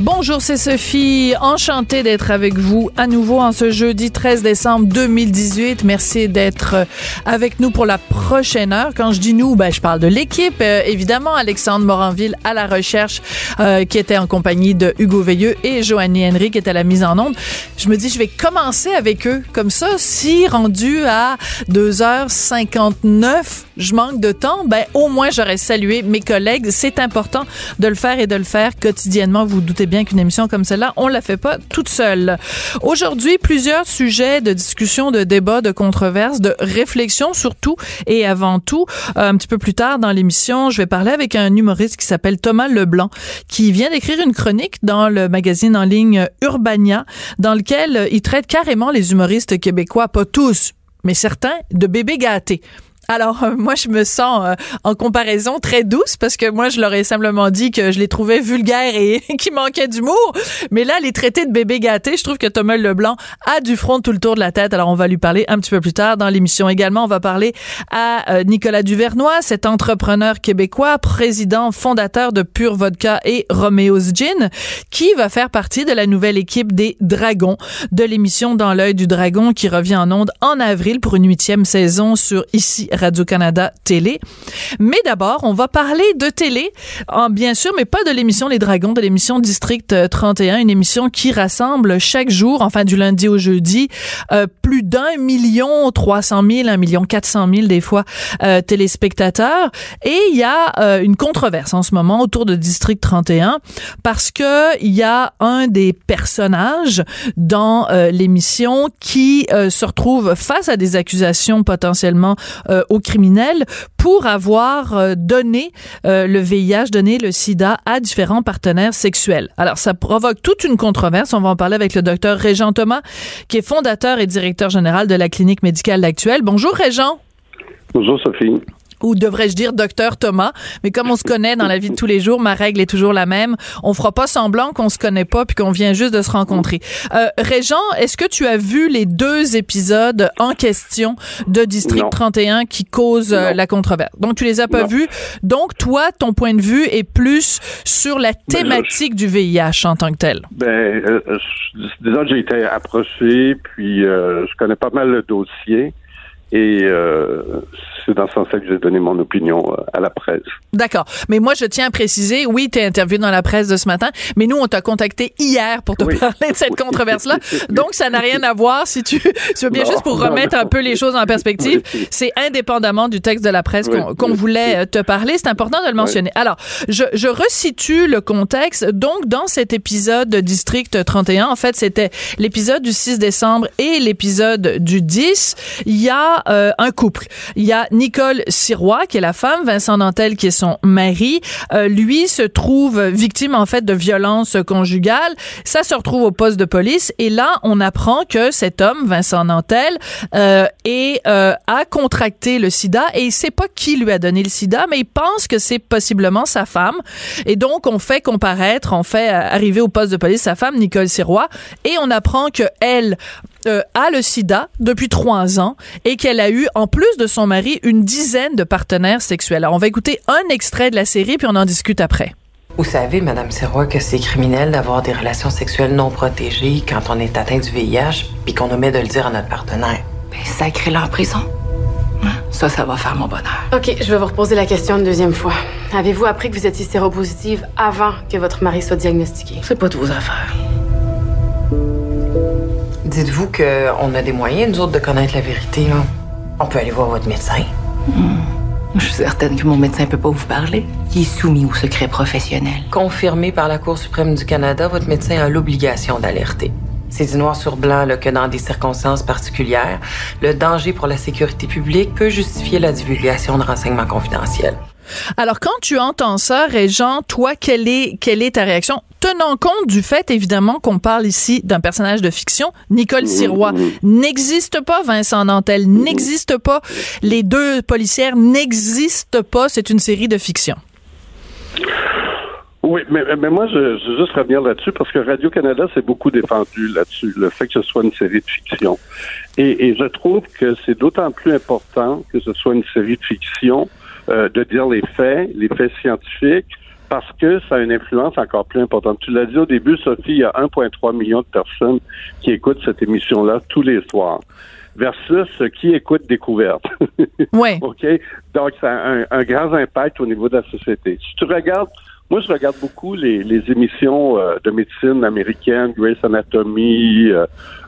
Bonjour, c'est Sophie. Enchantée d'être avec vous à nouveau en ce jeudi 13 décembre 2018. Merci d'être avec nous pour la prochaine heure. Quand je dis nous, ben, je parle de l'équipe. Euh, évidemment, Alexandre Moranville à la recherche, euh, qui était en compagnie de Hugo Veilleux et Joanny Henry, qui était à la mise en onde. Je me dis, je vais commencer avec eux. Comme ça, si rendu à 2h59, je manque de temps, ben, au moins j'aurais salué mes collègues. C'est important de le faire et de le faire quotidiennement. Vous doutez bien qu'une émission comme celle-là, on la fait pas toute seule. Aujourd'hui, plusieurs sujets de discussion, de débat, de controverse, de réflexion surtout et avant tout. Euh, un petit peu plus tard dans l'émission, je vais parler avec un humoriste qui s'appelle Thomas Leblanc, qui vient d'écrire une chronique dans le magazine en ligne Urbania, dans lequel il traite carrément les humoristes québécois, pas tous, mais certains, de bébés gâtés. Alors, euh, moi, je me sens euh, en comparaison très douce parce que moi, je leur ai simplement dit que je les trouvais vulgaires et qui manquaient d'humour. Mais là, les traités de bébé gâté, je trouve que Thomas Leblanc a du front tout le tour de la tête. Alors, on va lui parler un petit peu plus tard dans l'émission. Également, on va parler à euh, Nicolas Duvernois, cet entrepreneur québécois, président fondateur de Pure Vodka et Romeo's Gin, qui va faire partie de la nouvelle équipe des Dragons de l'émission Dans l'œil du dragon qui revient en ondes en avril pour une huitième saison sur ici Radio-Canada Télé. Mais d'abord, on va parler de télé, en, bien sûr, mais pas de l'émission Les Dragons, de l'émission District 31, une émission qui rassemble chaque jour, enfin du lundi au jeudi, euh, plus d'un million trois cent mille, un million quatre cent mille des fois euh, téléspectateurs. Et il y a euh, une controverse en ce moment autour de District 31 parce que il y a un des personnages dans l'émission qui se retrouve face à des accusations potentiellement aux criminels pour avoir euh, donné euh, le VIH, donné le sida à différents partenaires sexuels. Alors, ça provoque toute une controverse. On va en parler avec le docteur Régent Thomas, qui est fondateur et directeur général de la clinique médicale actuelle. Bonjour, Régent. Bonjour, Sophie ou devrais-je dire docteur Thomas, mais comme on se connaît dans la vie de tous les jours, ma règle est toujours la même. On fera pas semblant qu'on se connaît pas puis qu'on vient juste de se rencontrer. Euh, Régent, est-ce que tu as vu les deux épisodes en question de District 31 qui causent euh, la controverse? Donc tu les as pas vus. Donc toi, ton point de vue est plus sur la ben, thématique du VIH en tant que tel. Ben, euh, disons que j'ai été approché, puis euh, je connais pas mal le dossier. Et euh, c'est dans ce sens-là que j'ai donné mon opinion euh, à la presse. D'accord. Mais moi, je tiens à préciser, oui, tu es interviewé dans la presse de ce matin, mais nous, on t'a contacté hier pour te parler de cette controverse-là. Donc, ça n'a rien à voir si tu, tu veux bien juste pour remettre un peu les choses en perspective. C'est indépendamment du texte de la presse qu'on voulait euh, te parler. C'est important de le mentionner. Alors, je, je resitue le contexte. Donc, dans cet épisode de District 31, en fait, c'était l'épisode du 6 décembre et l'épisode du 10. Il y a euh, un couple. Il y a Nicole Sirois, qui est la femme, Vincent Nantel, qui est son mari. Euh, lui se trouve victime, en fait, de violences conjugales. Ça se retrouve au poste de police. Et là, on apprend que cet homme, Vincent Nantel, euh, a contracté le sida et il sait pas qui lui a donné le sida, mais il pense que c'est possiblement sa femme. Et donc, on fait comparaître, on fait arriver au poste de police sa femme, Nicole Sirois, et on apprend que elle euh, a le sida depuis trois ans et qu'elle a eu, en plus de son mari, une dizaine de partenaires sexuels. Alors, on va écouter un extrait de la série, puis on en discute après. Vous savez, Madame Serrois, que c'est criminel d'avoir des relations sexuelles non protégées quand on est atteint du VIH, puis qu'on omet de le dire à notre partenaire. Ben, sacré-le en prison. Hein? Ça, ça va faire mon bonheur. OK, je vais vous reposer la question une deuxième fois. Avez-vous appris que vous étiez séropositive avant que votre mari soit diagnostiqué? C'est pas de vos affaires. Dites-vous qu'on a des moyens, nous autres, de connaître la vérité, là. On peut aller voir votre médecin. Hmm. Je suis certaine que mon médecin peut pas vous parler. Il est soumis au secret professionnel. Confirmé par la Cour suprême du Canada, votre médecin a l'obligation d'alerter. C'est dit noir sur blanc là, que dans des circonstances particulières, le danger pour la sécurité publique peut justifier la divulgation de renseignements confidentiels. Alors, quand tu entends ça, Régent, toi, quelle est, quelle est ta réaction? Tenant compte du fait, évidemment, qu'on parle ici d'un personnage de fiction, Nicole Sirois n'existe pas, Vincent Nantel n'existe pas, les deux policières n'existent pas, c'est une série de fiction. Oui, mais, mais moi, je, je veux juste revenir là-dessus parce que Radio-Canada s'est beaucoup défendu là-dessus, le fait que ce soit une série de fiction. Et, et je trouve que c'est d'autant plus important que ce soit une série de fiction euh, de dire les faits, les faits scientifiques, parce que ça a une influence encore plus importante. Tu l'as dit au début, Sophie, il y a 1,3 million de personnes qui écoutent cette émission-là tous les soirs versus qui écoute Découverte. Ouais. OK? Donc, ça a un, un grand impact au niveau de la société. Si tu regardes moi, je regarde beaucoup les, les émissions euh, de médecine américaine, Grey's Anatomy, euh,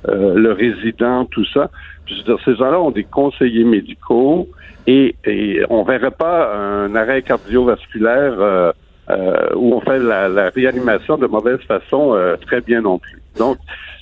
euh, Le Résident, tout ça. Je veux dire, ces gens-là ont des conseillers médicaux et, et on verrait pas un arrêt cardiovasculaire euh, euh, où on fait la, la réanimation de mauvaise façon euh, très bien non plus. Donc,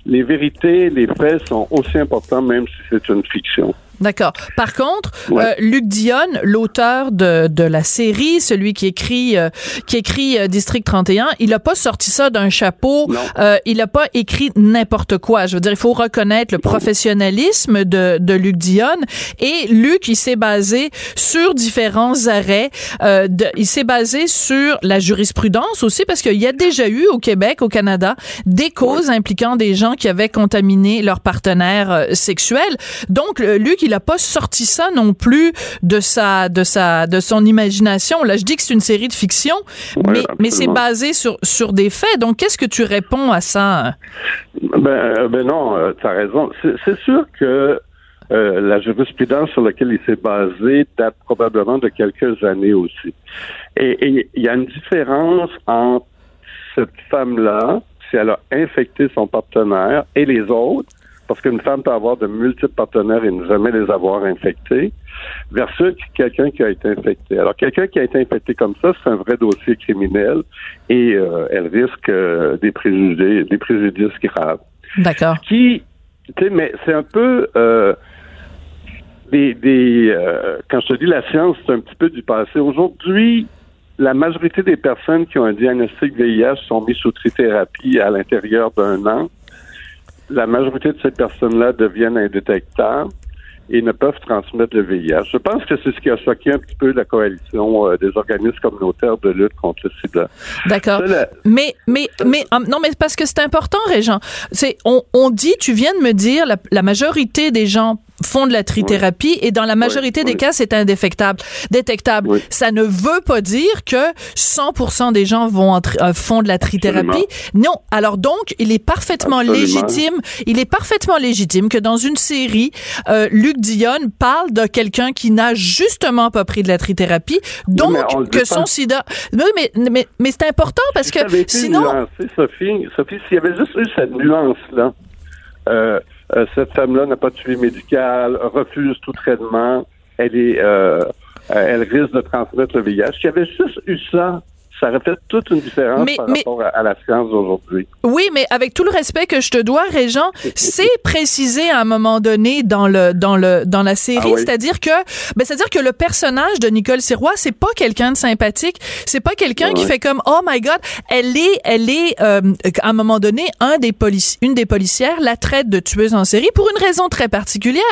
les vérités, les faits sont aussi importants même si c'est une fiction. D'accord. Par contre, Ouais. euh, Luc Dionne, l'auteur de, de la série, celui qui écrit euh, qui écrit euh, District 31, il a pas sorti ça d'un chapeau. Euh, il a pas écrit n'importe quoi. Je veux dire, il faut reconnaître le professionnalisme de, de Luc Dionne. Et Luc, il s'est basé sur différents arrêts. Euh, de, il s'est basé sur la jurisprudence aussi, parce qu'il y a déjà eu au Québec, au Canada, des causes impliquant des gens qui avaient contaminé leur partenaire euh, sexuel. Donc, Luc, il a pas sorti ça non plus de sa, de sa, de son imagination. Là, je dis que c'est une série de fiction, mais, mais c'est basé sur, sur des faits. Donc, qu'est-ce que tu réponds à ça? Ben, euh, ben non, tu as raison. C'est sûr que euh, la jurisprudence sur laquelle il s'est basé date probablement de quelques années aussi. Et il y a une différence entre cette femme-là, si elle a infecté son partenaire, et les autres, parce qu'une femme peut avoir de multiples partenaires et ne jamais les avoir infectés, versus quelqu'un qui a été infecté. Alors, quelqu'un qui a été infecté comme ça, c'est un vrai dossier criminel et euh, elle risque euh, des préjugés, des préjudices graves. D'accord. Qui, tu sais, mais c'est un peu euh, des, des quand je te dis la science, c'est un petit peu du passé. Aujourd'hui, la majorité des personnes qui ont un diagnostic VIH sont mises sous trithérapie à l'intérieur d'un an. La majorité de ces personnes-là deviennent indétectables et ne peuvent transmettre le VIH. Je pense que c'est ce qui a choqué un petit peu la coalition euh, des organismes communautaires de lutte contre le sida. D'accord. La- Mais, mais, mais, hum, non, mais parce que c'est important, Régent. C'est, on, on dit, tu viens de me dire, la, la majorité des gens font de la trithérapie et dans la majorité des oui. cas, c'est indétectable, détectable. Ça ne veut pas dire que 100% des gens vont en tri- euh, font de la trithérapie. Non. Alors donc, il est parfaitement Absolument. légitime, il est parfaitement légitime que dans une série, euh, Luc Dionne parle de quelqu'un qui n'a justement pas pris de la trithérapie, donc que son sida. Mais, mais, mais c'est important parce que Si sinon, nuancé, Sophie, Sophie, s'il y avait juste eu cette nuance-là, euh, euh, cette femme-là n'a pas de suivi médical, refuse tout traitement, elle est, euh, elle risque de transmettre le VIH. S'il y avait juste eu ça, ça aurait fait toute une différence Mais- par mais- rapport à, à la science d'aujourd'hui. Oui, mais avec tout le respect que je te dois, Régent, c'est précisé à un moment donné dans le dans le dans la série, Ah oui? c'est-à-dire que ben c'est-à-dire que le personnage de Nicole Sirois, c'est pas quelqu'un de sympathique, c'est pas quelqu'un qui fait comme oh my god, elle est elle est euh, à un moment donné un des polici- une des policières la traite de tueuse en série pour une raison très particulière,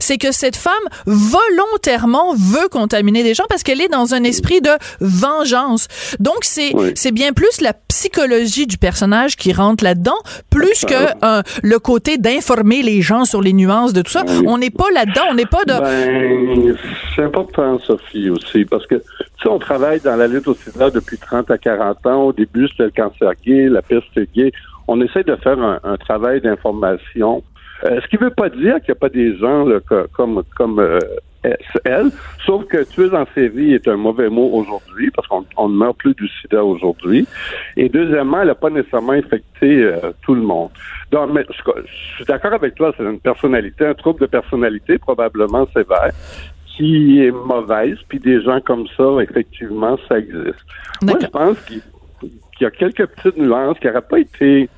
c'est que cette femme volontairement veut contaminer des gens parce qu'elle est dans un esprit de vengeance. Donc c'est Oui. c'est bien plus la psychologie du personnage qui rentre là-dedans, plus que euh, le côté d'informer les gens sur les nuances de tout ça. Oui. On n'est pas là-dedans, on n'est pas de... Ben, c'est important, Sophie, aussi, parce que, tu sais, on travaille dans la lutte au sida depuis 30 à 40 ans. Au début, c'était le cancer gay, la peste gay. On essaie de faire un, un travail d'information. Euh, ce qui veut pas dire qu'il n'y a pas des gens là, co- comme comme euh, elle, sauf que tueuse en série est un mauvais mot aujourd'hui parce qu'on on ne meurt plus du sida aujourd'hui. Et deuxièmement, elle n'a pas nécessairement infecté euh, tout le monde. Donc, mais, je, je suis d'accord avec toi, c'est une personnalité, un trouble de personnalité probablement sévère. qui est mauvaise, puis des gens comme ça, effectivement, ça existe. Moi, je pense qu'il qu'il y a quelques petites nuances qui n'auraient pas été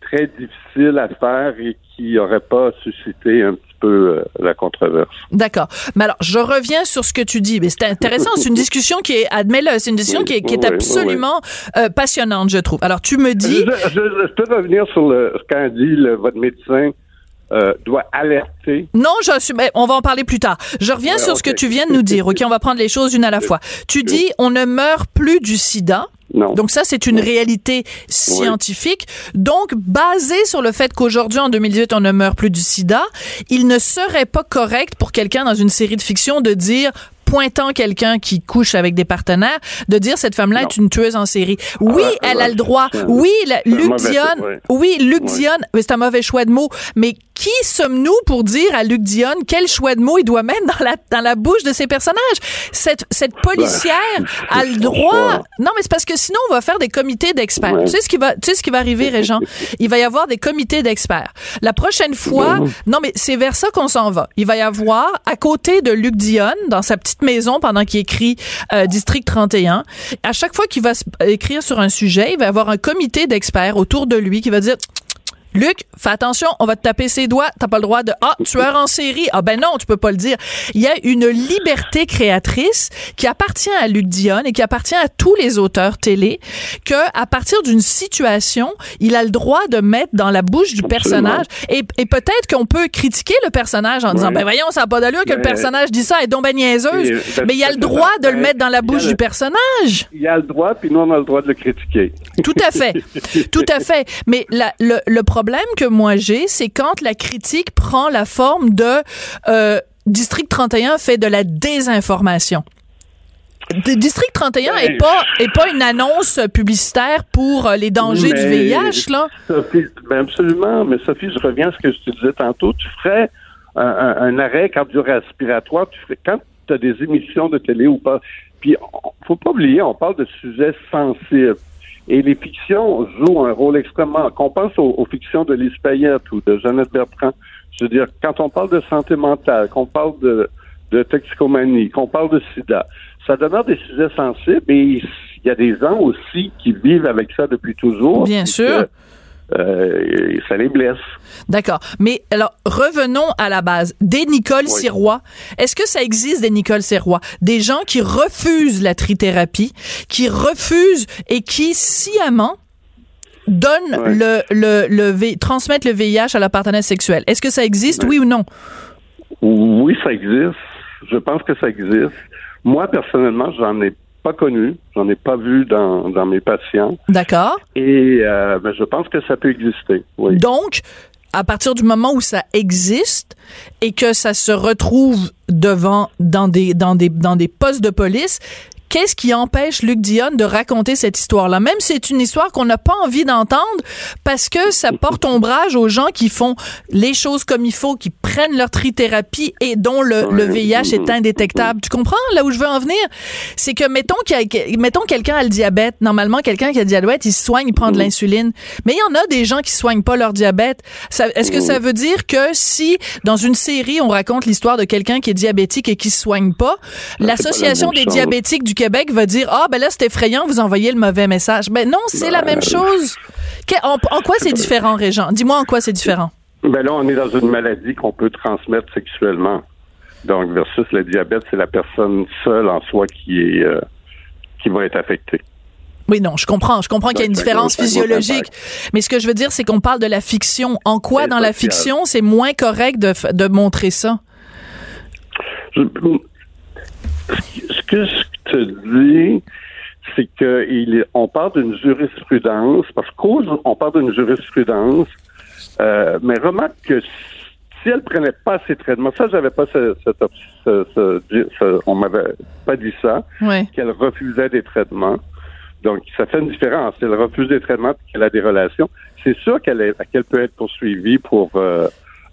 très difficiles à faire et qui n'auraient pas suscité un petit peu euh, la controverse. D'accord. Mais alors, je reviens sur ce que tu dis. Mais c'est intéressant. c'est une discussion qui est, admets-le, c'est une discussion qui est, qui est Oui, oui, absolument euh, passionnante, je trouve. Alors, tu me dis. Je, je- je peux revenir sur le, ce qu'a dit le- votre médecin euh, doit alerter. Non, je suis, ben, on va en parler plus tard. Je reviens Ouais, sur ce que tu viens de nous dire. OK, on va prendre les choses une à la fois. Tu dis, on ne meurt plus du sida. Non. Donc ça, c'est une réalité scientifique. Donc, basé sur le fait qu'aujourd'hui, en 2018, on ne meurt plus du sida, il ne serait pas correct pour quelqu'un dans une série de fiction de dire pointant quelqu'un qui couche avec des partenaires, de dire cette femme-là est une tueuse en série. Oui, Ah, elle a le droit. Oui, la- Luc ouais. Oui, Luc. Dionne. mais C'est un mauvais choix de mots. Mais qui sommes-nous pour dire à Luc Dionne quel choix de mots il doit mettre dans la, dans la bouche de ses personnages? Cette, cette policière a le droit. Non, mais c'est parce que sinon, on va faire des comités d'experts. Ouais. Tu sais ce qui va, tu sais ce qui va arriver, Régent? Il va y avoir des comités d'experts. La prochaine fois, non, mais c'est vers ça qu'on s'en va. Il va y avoir, à côté de Luc Dionne, dans sa petite maison pendant qu'il écrit euh, District 31, à chaque fois qu'il va écrire sur un sujet, il va y avoir un comité d'experts autour de lui qui va dire Luc, fais attention, on va te taper ses doigts. T'as pas le droit de ah tueur en série. Ah ben non, tu peux pas le dire. Il y a une liberté créatrice qui appartient à Luc Dionne et qui appartient à tous les auteurs télé. Que à partir d'une situation, il a le droit de mettre dans la bouche du personnage. Et, et peut-être qu'on peut critiquer le personnage en disant ben voyons, ça a pas d'allure que le personnage dit ça et donc ben niaiseuse. Ben, Mais il a le c'est droit de le Ben, mettre dans la y bouche du personnage. Il a le droit, puis nous, on a le droit de le critiquer. Tout à fait. Tout à fait. Mais la- le, le problème que moi j'ai, c'est quand la critique prend la forme de euh, District 31 fait de la désinformation. District 31 est Ben, pas est pas une annonce publicitaire pour euh, les dangers du VIH là. Sophie, ben absolument. Mais Sophie, je reviens à ce que je te disais tantôt. Tu ferais un, un- un arrêt cardio-respiratoire. Tu ferais, quand tu as des émissions de télé ou pas. Puis, faut pas oublier, on parle de sujets sensibles. Et les fictions jouent un rôle extrêmement. Qu'on pense aux, aux fictions de Lise Payette ou de Jeannette Bertrand. Je veux dire, quand on parle de santé mentale, qu'on parle de, de toxicomanie, qu'on parle de sida, ça demeure des sujets sensibles et il y a des gens aussi qui vivent avec ça depuis toujours. Bien sûr. que, euh, ça les blesse. D'accord. Mais alors, revenons à la base. Des Nicole Sirois. Est-ce que ça existe des Nicole Sirois? Des gens qui refusent la trithérapie, qui refusent et qui sciemment donnent le, le, le transmettent le VIH à leur partenaire sexuel. Est-ce que ça existe, Ouais. oui ou non? Oui, ça existe. Je pense que ça existe. Moi, personnellement, j'en ai pas connu, j'en ai pas vu dans, dans mes patients. D'accord. Et euh, ben, je pense que ça peut exister. Oui. Donc, à partir du moment où ça existe et que ça se retrouve devant dans des dans des dans des postes de police, qu'est-ce qui empêche Luc Dionne de raconter cette histoire-là? Même si c'est une histoire qu'on n'a pas envie d'entendre parce que ça porte ombrage aux gens qui font les choses comme il faut, qui prennent leur trithérapie et dont le, le VIH est indétectable. Tu comprends? Là où je veux en venir C'est que mettons a- mettons quelqu'un a le diabète, normalement quelqu'un qui a le diabète, il se soigne, il prend de l'insuline, mais il y en a des gens qui soignent pas leur diabète. Est-ce que ça veut dire que si dans une série on raconte l'histoire de quelqu'un qui est diabétique et qui se soigne pas, l'association même des diabétiques du Québec va dire ah ben là c'est effrayant, vous envoyez le mauvais message. Ben non, c'est la même chose. Que- en, en quoi c'est différent, Régent? Dis-moi en quoi c'est différent. Ben là, on est dans une maladie qu'on peut transmettre sexuellement. Donc, versus le diabète, c'est la personne seule en soi qui est euh, qui va être affectée. Oui, non, je comprends. Je comprends qu'il y a une un différence physiologique. Mais ce que je veux dire, c'est qu'on parle de la fiction. En quoi, dans la fiction, c'est moins correct de, de montrer ça? Ce que je te dis, c'est que il est- on parle d'une jurisprudence, parce qu'on parle d'une jurisprudence, euh, mais remarque que si elle prenait pas ses traitements, ça j'avais pas ce, cette op- ce- ce- ce- on m'avait pas dit ça, qu'elle refusait des traitements. Donc, ça fait une différence. Si elle refuse des traitements et qu'elle a des relations, c'est sûr qu'elle peut être poursuivie pour euh,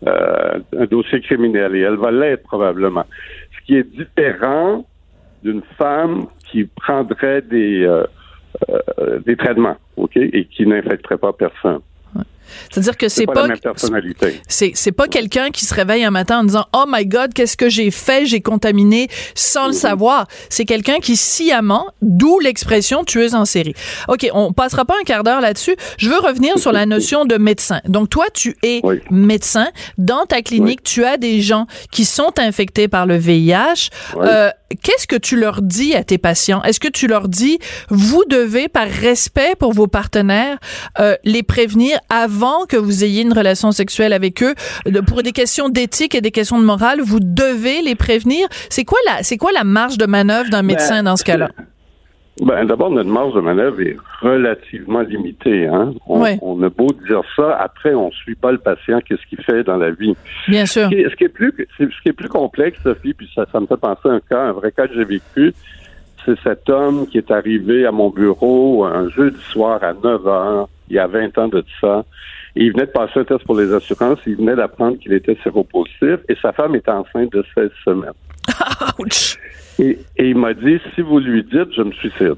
euh, un dossier criminel et elle va l'être probablement. Qui est différent d'une femme qui prendrait des, euh, euh, des traitements, OK, et qui n'infecterait pas personne. C'est-à-dire que c'est pas, pas, la même personnalité. c'est c'est pas quelqu'un qui se réveille un matin en disant "Oh my god, qu'est-ce que j'ai fait? J'ai contaminé sans le savoir." C'est quelqu'un qui sciemment, d'où l'expression tueuse en série. OK, on passera pas un quart d'heure là-dessus. Je veux revenir sur la notion de médecin. Donc toi, tu es Oui. médecin dans ta clinique, tu as des gens qui sont infectés par le VIH. Oui. Euh, qu'est-ce que tu leur dis à tes patients? Est-ce que tu leur dis vous devez par respect pour vos partenaires euh, les prévenir avant que vous ayez une relation sexuelle avec eux de- pour des questions d'éthique et des questions de morale, vous devez les prévenir. C'est quoi la c'est quoi la marge de manœuvre d'un médecin dans ce cas-là? Ben, d'abord, notre marge de manœuvre est relativement limitée. Hein? On, on a beau dire ça, après, on suit pas le patient, qu'est-ce qu'il fait dans la vie. Bien sûr. Ce qui, est, ce qui est plus, ce qui est plus complexe, Sophie, puis ça, ça me fait penser à un cas, un vrai cas que j'ai vécu. C'est cet homme qui est arrivé à mon bureau un jeudi soir à 9 heures, il y a 20 ans de ça. Et il venait de passer un test pour les assurances, il venait d'apprendre qu'il était séropositif et sa femme est enceinte de 16 semaines. Ouch. Et, et il m'a dit, si vous lui dites, je me suicide.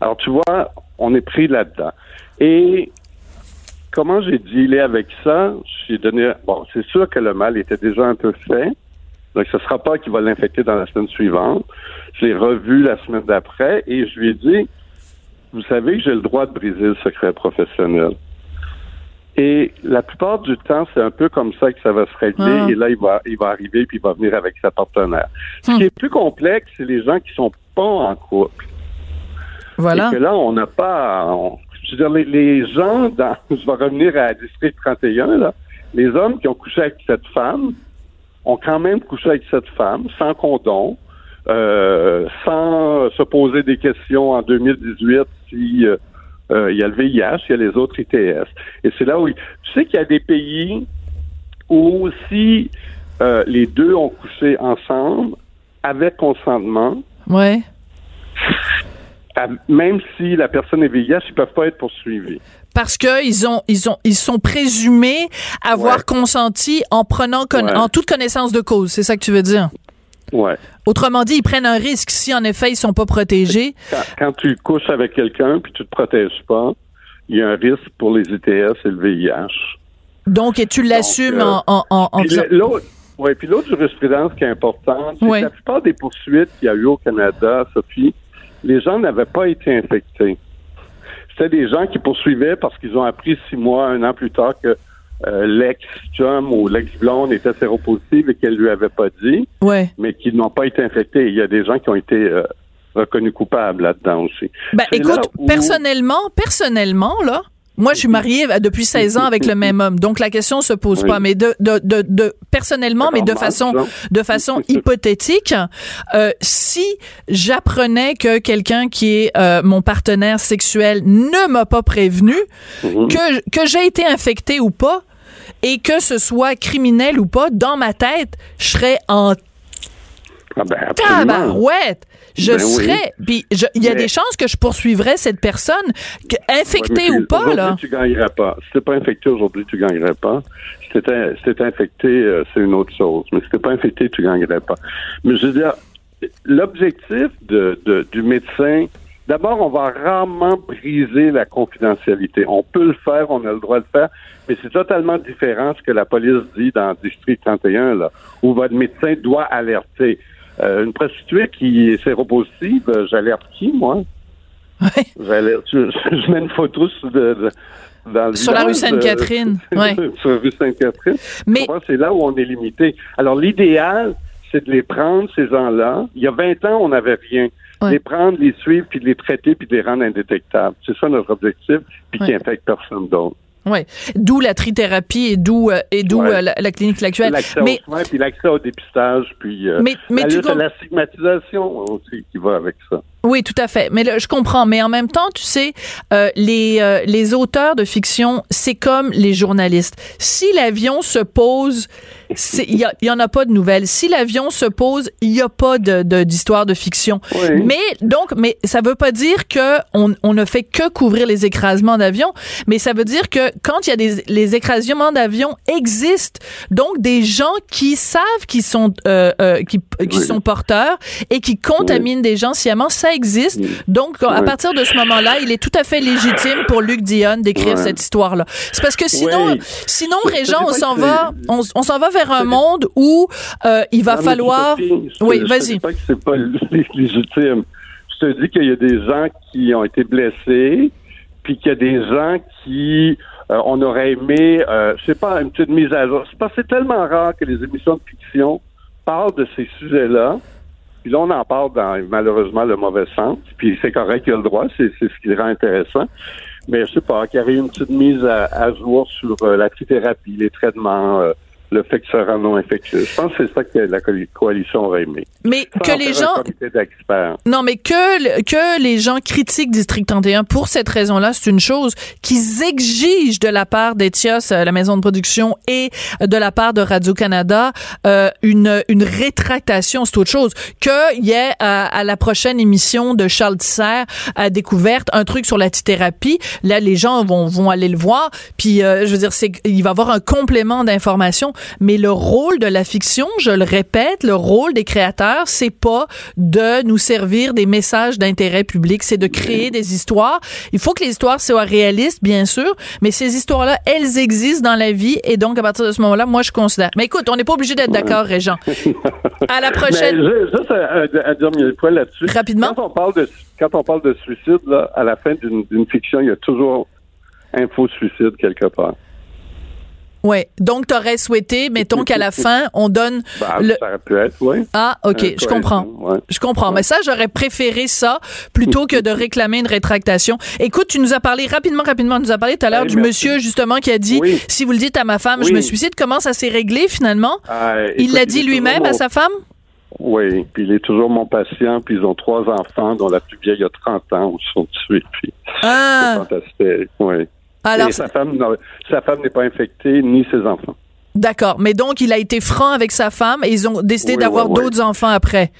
Alors, tu vois, on est pris là-dedans. Et comment j'ai dealé avec ça? J'ai donné, bon, c'est sûr que le mal était déjà un peu fait. Donc, ce sera pas qu'il va l'infecter dans la semaine suivante. Je l'ai revu la semaine d'après et je lui ai dit, vous savez que j'ai le droit de briser le secret professionnel. Et la plupart du temps, c'est un peu comme ça que ça va se régler. Ah. Et là, il va, il va arriver puis il va venir avec sa partenaire. Ce qui est plus complexe, c'est les gens qui sont pas en couple. Voilà. Et que là, on n'a pas. on- je veux dire, les, les gens, dans, je vais revenir à District 31, là, les hommes qui ont couché avec cette femme ont quand même couché avec cette femme sans condom, euh, sans se poser des questions en 2018 si euh, euh, il y a le VIH, il y a les autres ITS. Et c'est là où il- tu sais qu'il y a des pays où si euh, les deux ont couché ensemble avec consentement, Ouais. Même si la personne est VIH, ils peuvent pas être poursuivis. Parce que ils ont ils ont ils sont présumés avoir Ouais. consenti en prenant Ouais. en toute connaissance de cause, c'est ça que tu veux dire? Ouais. Autrement dit, ils prennent un risque si en effet ils sont pas protégés. Quand, quand tu couches avec quelqu'un puis tu te protèges pas, il y a un risque pour les ITS et le VIH. Donc et tu l'assumes euh, en en en, l'autre, ouais, puis l'autre jurisprudence qui est importante, c'est Ouais. que la plupart des poursuites qu'il y a eu au Canada, Sophie, les gens n'avaient pas été infectés. C'était des gens qui poursuivaient parce qu'ils ont appris six mois, un an plus tard que euh, l'ex-chum ou l'ex-blonde était séropositive et qu'elle lui avait pas dit, Ouais. mais qui n'ont pas été infectés. Il y a des gens qui ont été euh, reconnus coupables là-dedans aussi. Ben écoute, là où- personnellement, personnellement là, moi je suis mariée depuis 16 ans avec le même homme. Donc la question se pose Oui. pas mais de de de, de personnellement mais de façon ça. de façon hypothétique, euh, si j'apprenais que quelqu'un qui est euh, mon partenaire sexuel ne m'a pas prévenu Mhm. que que j'ai été infecté ou pas et que ce soit criminel ou pas, dans ma tête, je serais en Ah ben, tabarouette. Je Ben serais. Puis il y a Mais- des chances que je poursuivrais cette personne, que- infectée Ouais, ou pas, là. tu gagnerais pas. Si t'es pas infecté aujourd'hui, tu gagnerais pas. Si t'étais, si infecté, euh, c'est une autre chose. Mais si t'es pas infecté, tu gagnerais pas. Mais je veux dire, l'objectif de, de- du médecin, d'abord, on va rarement briser la confidentialité. On peut le faire, on a le droit de le faire, mais c'est totalement différent ce que la police dit dans District 31, là, où votre médecin doit alerter. Euh, une prostituée qui est séropositive, euh, j'alerte qui, moi? Ouais. J'alerte, je, je mets une photo sur, de, de- dans le Sur la rue Sainte-Catherine, ouais. sur la rue Sainte-Catherine. Mais-? C'est là où on est limité. Alors, l'idéal, c'est de les prendre, ces gens-là. Il y a 20 ans, on n'avait rien. Ouais. Les prendre, les suivre, puis de les traiter, puis de les rendre indétectables. C'est ça notre objectif, puis qui infecte personne d'autre. Ouais. D'où la trithérapie et d'où euh, et d'où Ouais. euh, la, la clinique actuelle. L'accès Mais aux soins, puis l'accès au dépistage, puis euh, Mais- mais la tu lutte à la stigmatisation aussi qui va avec ça. Oui, tout à fait. Mais là, je comprends. Mais en même temps, tu sais, euh, les euh, les auteurs de fiction, c'est comme les journalistes. Si l'avion se pose, il y, en a pas de nouvelles. Si l'avion se pose, il y a pas de de- d'histoire de, fiction. Oui. Mais donc, mais ça veut pas dire que on, on ne fait que couvrir les écrasements d'avions, mais ça veut dire que quand il y a des les écrasements d'avions existent, donc des gens qui savent qu'ils sont euh, euh, qui, qui Oui. sont porteurs et qui contaminent des gens sciemment, ça ça existe. Donc, à partir de ce moment-là, il est tout à fait légitime pour Luc Dion d'écrire cette histoire-là. C'est parce que sinon, sinon, Je- je Régent, on s'en va, on, on s'en va vers un monde où euh, il va Non, falloir. Je Oui, je vas-y. dis pas que c'est pas lé- légitime. Je te dis qu'il y a des gens qui ont été blessés, puis qu'il y a des gens qui euh, on aurait aimé, euh, je sais pas, une petite mise à jour. C'est tellement rare que les émissions de fiction parlent de ces sujets-là. Puis là, on en parle dans malheureusement le mauvais sens. Puis c'est correct, il y a le droit, c'est ce qui le rend intéressant. Mais je sais pas, qu'il y aurait une petite mise à, à jour sur euh, la trithérapie, les traitements, euh, le fait que ça rend non infectieux. Je pense que c'est ça que la co- coalition aurait aimé. Mais Sans que les gens. Non, mais que, que les gens critiquent District 31 pour cette raison-là, c'est une chose. Qu'ils exigent de la part d'Etios, euh, la maison de production, et de la part de Radio-Canada, euh, une, une rétractation, c'est autre chose. Qu'il y ait à, à la prochaine émission de Charles Tisser à Découverte un truc sur la thérapie. Là, les gens vont, vont aller le voir. Puis, euh, je veux dire, c'est, il va y avoir un complément d'information. Mais le rôle de la fiction, je le répète, le rôle des créateurs, c'est pas de nous servir des messages d'intérêt public, c'est de créer des histoires. Il faut que les histoires soient réalistes, bien sûr, mais ces histoires-là, elles existent dans la vie et donc à partir de ce moment-là, moi je considère. Mais écoute, on n'est pas obligé d'être d'accord, Régent. À la prochaine. Mais ju- juste un, un- dernier point là-dessus. Rapidement. Quand on parle de quand on parle de suicide, là, à la fin d'une d'une fiction, il y a toujours un faux suicide quelque part. Ouais. Donc t'aurais souhaité, mettons qu'à la fin, on donne Ben, le. Ça aurait pu être, oui. Ah, ok, je comprends. ouais. Je comprends. Mais ça, j'aurais préféré ça plutôt que de réclamer une rétractation. Écoute, tu nous as parlé rapidement, rapidement, tu nous as parlé tout à l'heure du merci. monsieur, justement, qui a dit, Oui. si vous le dites à ma femme, je Oui. me suicide. Comment ça s'est réglé, finalement? Ah, il l'a dit lui-même à sa femme? Oui, puis il est toujours mon patient, puis ils ont trois enfants, dont la plus vieille a 30 ans, où ils sont tués, puis Ah, c'est fantastique, oui. Alors, Et sa femme, sa femme n'est pas infectée, ni ses enfants. d'accord. Mais donc, il a été franc avec sa femme et ils ont décidé Oui, d'avoir oui, oui. d'autres enfants après.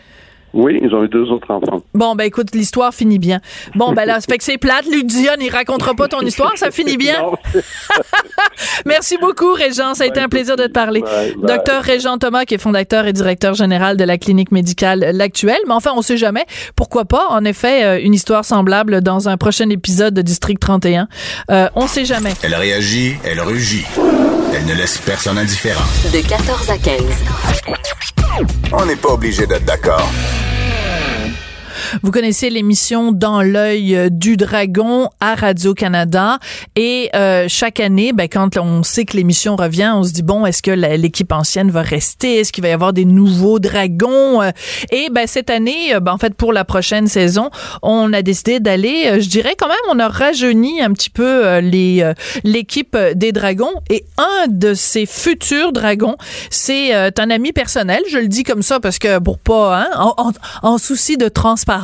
Oui, ils ont eu deux autres enfants. Bon, ben écoute, l'histoire finit bien. Bon, ben là, ça fait que c'est plate. Luc il racontera pas ton histoire, ça finit bien. Merci beaucoup, Régent. Ça a été un plaisir de te parler. Bye, bye. Docteur Régent Thomas, qui est fondateur et directeur général de la clinique médicale L'Actuelle. Mais enfin, on sait jamais. Pourquoi pas, en effet, euh, une histoire semblable dans un prochain épisode de District 31. Euh, on sait jamais. Elle réagit, elle rugit. Elle ne laisse personne indifférent. De 14 à 15. On n'est pas obligé d'être d'accord. Vous connaissez l'émission Dans l'œil euh, du dragon à Radio-Canada et euh, chaque année, ben, quand on sait que l'émission revient, on se dit bon, est-ce que l'équipe ancienne va rester? Est-ce qu'il va y avoir des nouveaux dragons? Euh, Et ben cette année, euh, ben, en fait pour la prochaine saison, on a décidé d'aller, je dirais quand même, on a rajeuni un petit peu les l'équipe des dragons et un de ces futurs dragons, c'est un ami personnel, je le dis comme ça parce que pour pas hein, en, en- en souci de transparence,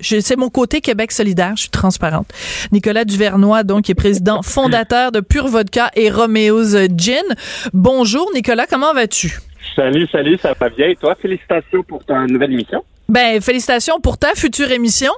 c'est mon côté Québec solidaire, je suis transparente. Nicolas Duvernois donc qui est président fondateur de Pure Vodka et Romeo's Gin. Bonjour Nicolas, comment vas-tu? Salut, salut, ça va bien. Et toi, félicitations pour ta nouvelle émission. Ben félicitations pour ta future émission.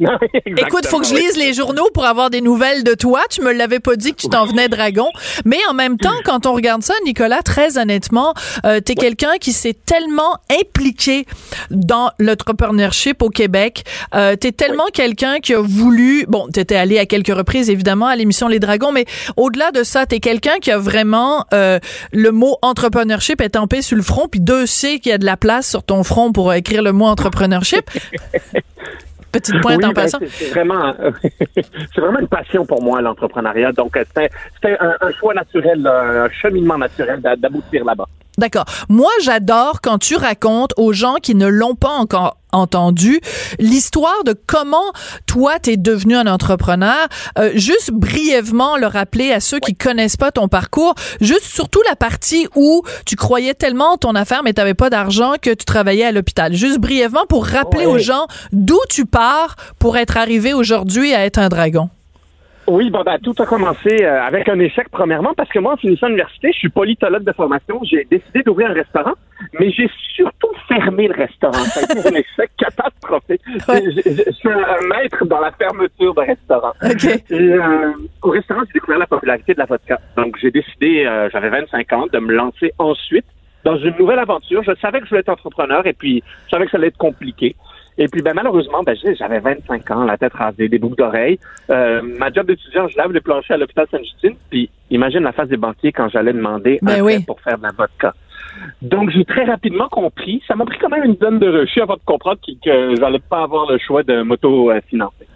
Écoute, faut que je lise les journaux pour avoir des nouvelles de toi. Tu me l'avais pas dit que tu t'en venais dragon. Mais en même temps, quand on regarde ça, Nicolas, très honnêtement, euh, t'es quelqu'un qui s'est tellement impliqué dans l'entrepreneurship au Québec. Euh, t'es tellement quelqu'un qui a voulu, bon, t'étais allé à quelques reprises, évidemment, à l'émission Les Dragons, mais au-delà de ça, t'es quelqu'un qui a vraiment, euh, le mot entrepreneurship étampé sur le front, puis deux C qu'il y a de la place sur ton front pour écrire le mot entrepreneurship. Petite pointe Oui, en ben, passant. c'est- vraiment, c'est vraiment une passion pour moi, l'entrepreneuriat. Donc, c'était un, un choix naturel, un cheminement naturel d'a- d'aboutir là-bas. D'accord. Moi, j'adore quand tu racontes aux gens qui ne l'ont pas encore entendu l'histoire de comment toi t'es devenu un entrepreneur. Euh, juste brièvement le rappeler à ceux qui connaissent pas ton parcours. Juste surtout la partie où tu croyais tellement en ton affaire mais t'avais pas d'argent que tu travaillais à l'hôpital. Juste brièvement pour rappeler Ouais. aux gens d'où tu pars pour être arrivé aujourd'hui à être un dragon. Oui, bon, ben, tout a commencé euh, avec un échec, premièrement, parce que moi, en finissant l'université, je suis politologue de formation. J'ai décidé d'ouvrir un restaurant, mais j'ai surtout fermé le restaurant. Ça a été un échec catastrophique. Ouais. Je, je- je suis un, maître dans la fermeture de restaurant. OK. Et, euh, au restaurant, j'ai découvert la popularité de la vodka. Donc, j'ai décidé, euh, j'avais 25 ans, de me lancer ensuite dans une nouvelle aventure. Je savais que je voulais être entrepreneur et puis je savais que ça allait être compliqué. Et puis, ben, malheureusement, ben, j'avais 25 ans, la tête rasée, des boucles d'oreilles. Euh, ma job d'étudiant, je lave les planchers à l'hôpital Sainte-Justine. Puis, imagine la face des banquiers quand j'allais demander Ben un oui. prêt pour faire de la vodka. Donc, j'ai très rapidement compris. Ça m'a pris quand même une donne de refus avant de comprendre que, que j'allais pas avoir le choix de m'auto-financer.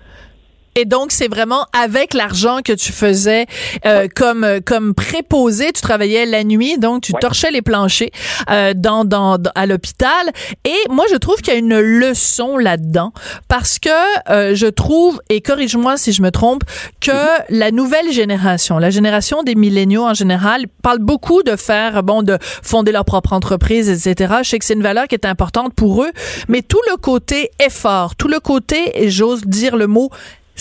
Et donc, c'est vraiment avec l'argent que tu faisais euh, comme euh, comme préposé, tu travaillais la nuit, donc tu Ouais. torchais les planchers euh, dans, dans, dans- à l'hôpital. Et moi, je trouve qu'il y a une leçon là-dedans parce que euh, je trouve, et corrige-moi si je me trompe, que la nouvelle génération, la génération des milléniaux en général, parle beaucoup de faire, bon, de fonder leur propre entreprise, etc. Je sais que c'est une valeur qui est importante pour eux, mais tout le côté effort, tout le côté, et j'ose dire le mot,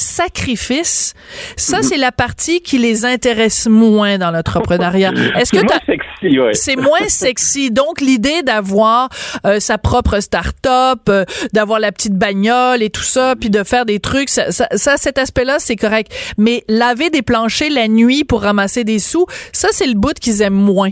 sacrifice, ça, c'est la partie qui les intéresse moins dans l'entrepreneuriat. Est-ce que C'est moins sexy, ouais. c'est moins sexy. Donc, l'idée d'avoir euh, sa propre start-up, euh, d'avoir la petite bagnole et tout ça, puis de faire des trucs, ça, ça, ça, cet aspect-là, c'est correct. Mais laver des planchers la nuit pour ramasser des sous, ça, c'est le bout qu'ils aiment moins.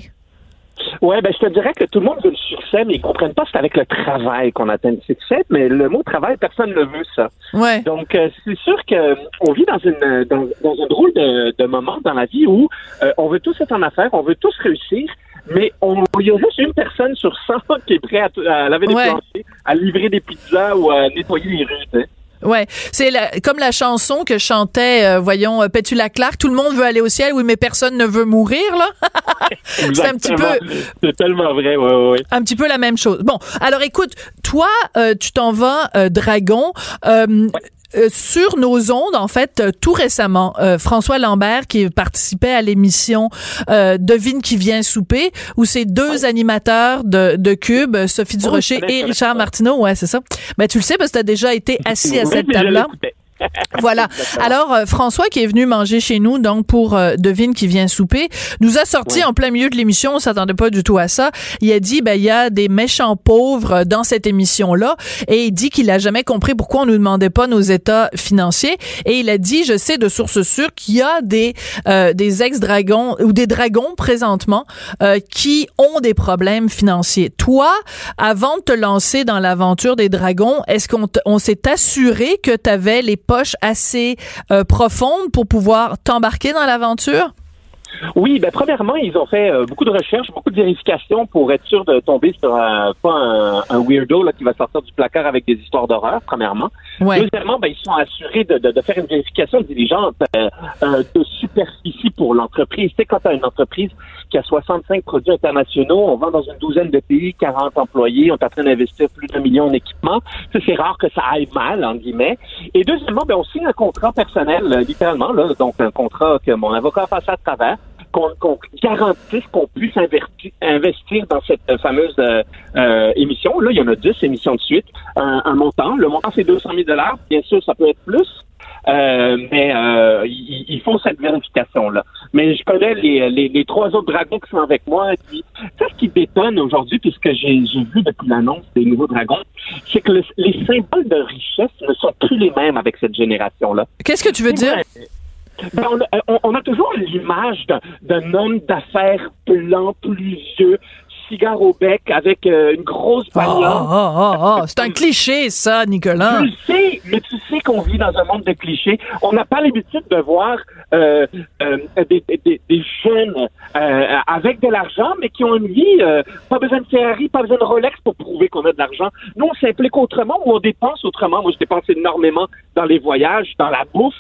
Ouais, ben je te dirais que tout le monde veut le succès, mais ils comprennent pas que c'est avec le travail qu'on atteint le succès. Mais le mot travail, personne ne veut ça. Ouais. Donc euh, c'est sûr que euh, on vit dans une dans, dans un drôle de, de moment dans la vie où euh, on veut tous être en affaires, on veut tous réussir, mais on il y a juste une personne sur 100 qui est prête à, à laver des Ouais. planchers, à livrer des pizzas ou à nettoyer les rues. sais. Ouais, c'est la- comme la chanson que chantait, euh, voyons, euh, Petula Clark, tout le monde veut aller au ciel, oui, mais personne ne veut mourir, là. c'est un petit peu. C'est tellement vrai, ouais, ouais, ouais. un petit peu la même chose. Bon, alors écoute, toi, euh, tu t'en vas, euh, Dragon. euh, euh, sur nos ondes, en fait, euh, tout récemment, euh, François Lambert, qui participait à l'émission euh, Devine qui vient souper, où ces deux animateurs de, de Cube, Sophie Durocher je connais, et. Richard Martineau, ouais, c'est ça. Ben, tu le sais parce que tu as déjà été assis à cette table-là. Voilà. Alors euh, François qui est venu manger chez nous donc pour euh, devine qui vient souper nous a sorti Ouais. en plein milieu de l'émission, on s'attendait pas du tout à ça. Il a dit ben il y a des méchants pauvres euh, dans cette émission là et il dit qu'il a jamais compris pourquoi on nous demandait pas nos états financiers et il a dit je sais de sources sûres qu'il y a des euh, des ex-dragons ou des dragons présentement euh, qui ont des problèmes financiers. Toi, avant de te lancer dans l'aventure des dragons, est-ce qu'on on s'est assuré que tu avais les poches assez euh, profondes pour pouvoir t'embarquer dans l'aventure? Oui, ben premièrement, ils ont fait euh, beaucoup de recherches, beaucoup de vérifications pour être sûr de tomber sur un, pas un, un weirdo là, qui va sortir du placard avec des histoires d'horreur, premièrement. Ouais. Deuxièmement, ben, ils sont assurés de, de, de faire une vérification diligente euh, euh, de superficie pour l'entreprise. Tu sais, quand tu as une entreprise qui a 65 produits internationaux, on vend dans une douzaine de pays, 40 employés, on est en train d'investir plus d'un million en équipement. C'est rare que ça aille mal, en guillemets. Et deuxièmement, ben, on signe un contrat personnel, euh, littéralement, là, donc un contrat que mon avocat a passé à travers qu'on garantisse qu'on puisse investir, investir dans cette euh, fameuse euh, euh, émission. Là, il y en a 10 émissions de suite. Un, un montant. Le montant, c'est 200 000 Bien sûr, ça peut être plus. Euh, mais euh, ils, ils font cette vérification-là. Mais je connais les, les, les trois autres dragons qui sont avec moi. Et puis, ça, ce qui détonne aujourd'hui, puisque j'ai j'ai vu depuis l'annonce des nouveaux dragons, c'est que le- les symboles de richesse ne sont plus les mêmes avec cette génération-là. Qu'est-ce que tu veux dire? Ben, on, a, on- on a toujours l'image d'un- homme d'affaires blanc, pluvieux, cigare au bec, avec euh, une grosse Ah, bagnole. ah, ah, c'est un cliché, ça, Nicolas. Tu le sais, mais tu sais qu'on vit dans un monde de clichés. On n'a pas l'habitude de voir euh, euh, des, des- des jeunes euh, avec de l'argent, mais qui ont une vie, euh, pas besoin de Ferrari, pas besoin de Rolex pour prouver qu'on a de l'argent. Nous, on s'implique autrement ou on dépense autrement. Moi, je dépense énormément dans les voyages, dans la bouffe.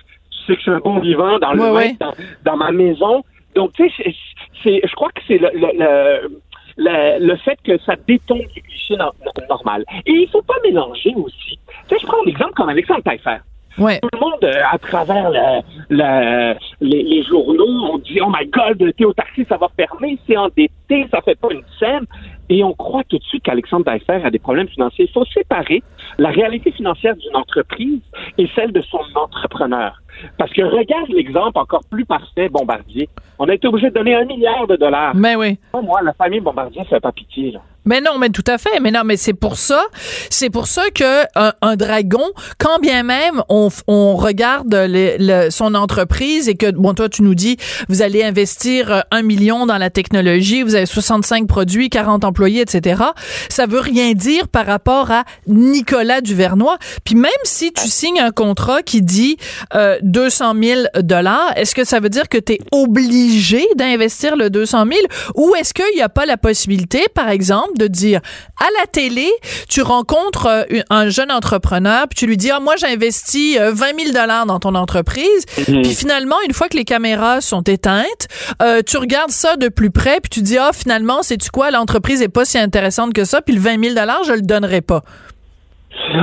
Sais que je suis un bon vivant, dans le Ouais, vin, ouais. Dans, dans ma maison. Donc, tu sais, c'est- c'est, je crois que c'est le, le, le- le, fait que ça détombe du cliché no- no- normal. Et il faut pas mélanger aussi. Tu sais, je prends un exemple comme Alexandre Taillefer. Ouais. Tout le monde, euh, à travers le- le- les, les journaux, on dit Oh my God, Théo Taxi, ça va fermer, c'est endetté, ça fait pas une scène. Et on croit tout de suite qu'Alexandre Taillefer a des problèmes financiers. Il faut séparer la réalité financière d'une entreprise et celle de son entrepreneur. Parce que regarde l'exemple encore plus parfait, Bombardier. On a été obligé de donner un milliard de dollars. Ben oui. Moi, la famille Bombardier, ça fait pas pitié. Là. Mais non, mais tout à fait. Mais non, mais c'est pour ça, c'est pour ça que un, dragon, quand bien même on, on regarde le, son entreprise et que bon, toi tu nous dis, vous allez investir euh, un million dans la technologie, vous avez 65 produits, 40 employés, etc. Ça veut rien dire par rapport à Nicolas Duvernois. Puis même si tu signes un contrat qui dit euh, 200 000 dollars, est-ce que ça veut dire que tu es obligé d'investir le 200 000 ou est-ce qu'il n'y a pas la possibilité, par exemple, de dire à la télé, tu rencontres euh, un jeune entrepreneur, puis tu lui dis, ah, moi, j'ai investi 20 000 dollars dans ton entreprise. Mhm. Puis finalement, une fois que les caméras sont éteintes, euh, tu regardes ça de plus près, puis tu dis, ah, finalement, sais-tu quoi, l'entreprise est pas si intéressante que ça, puis le 20 000 dollars, je le donnerai pas.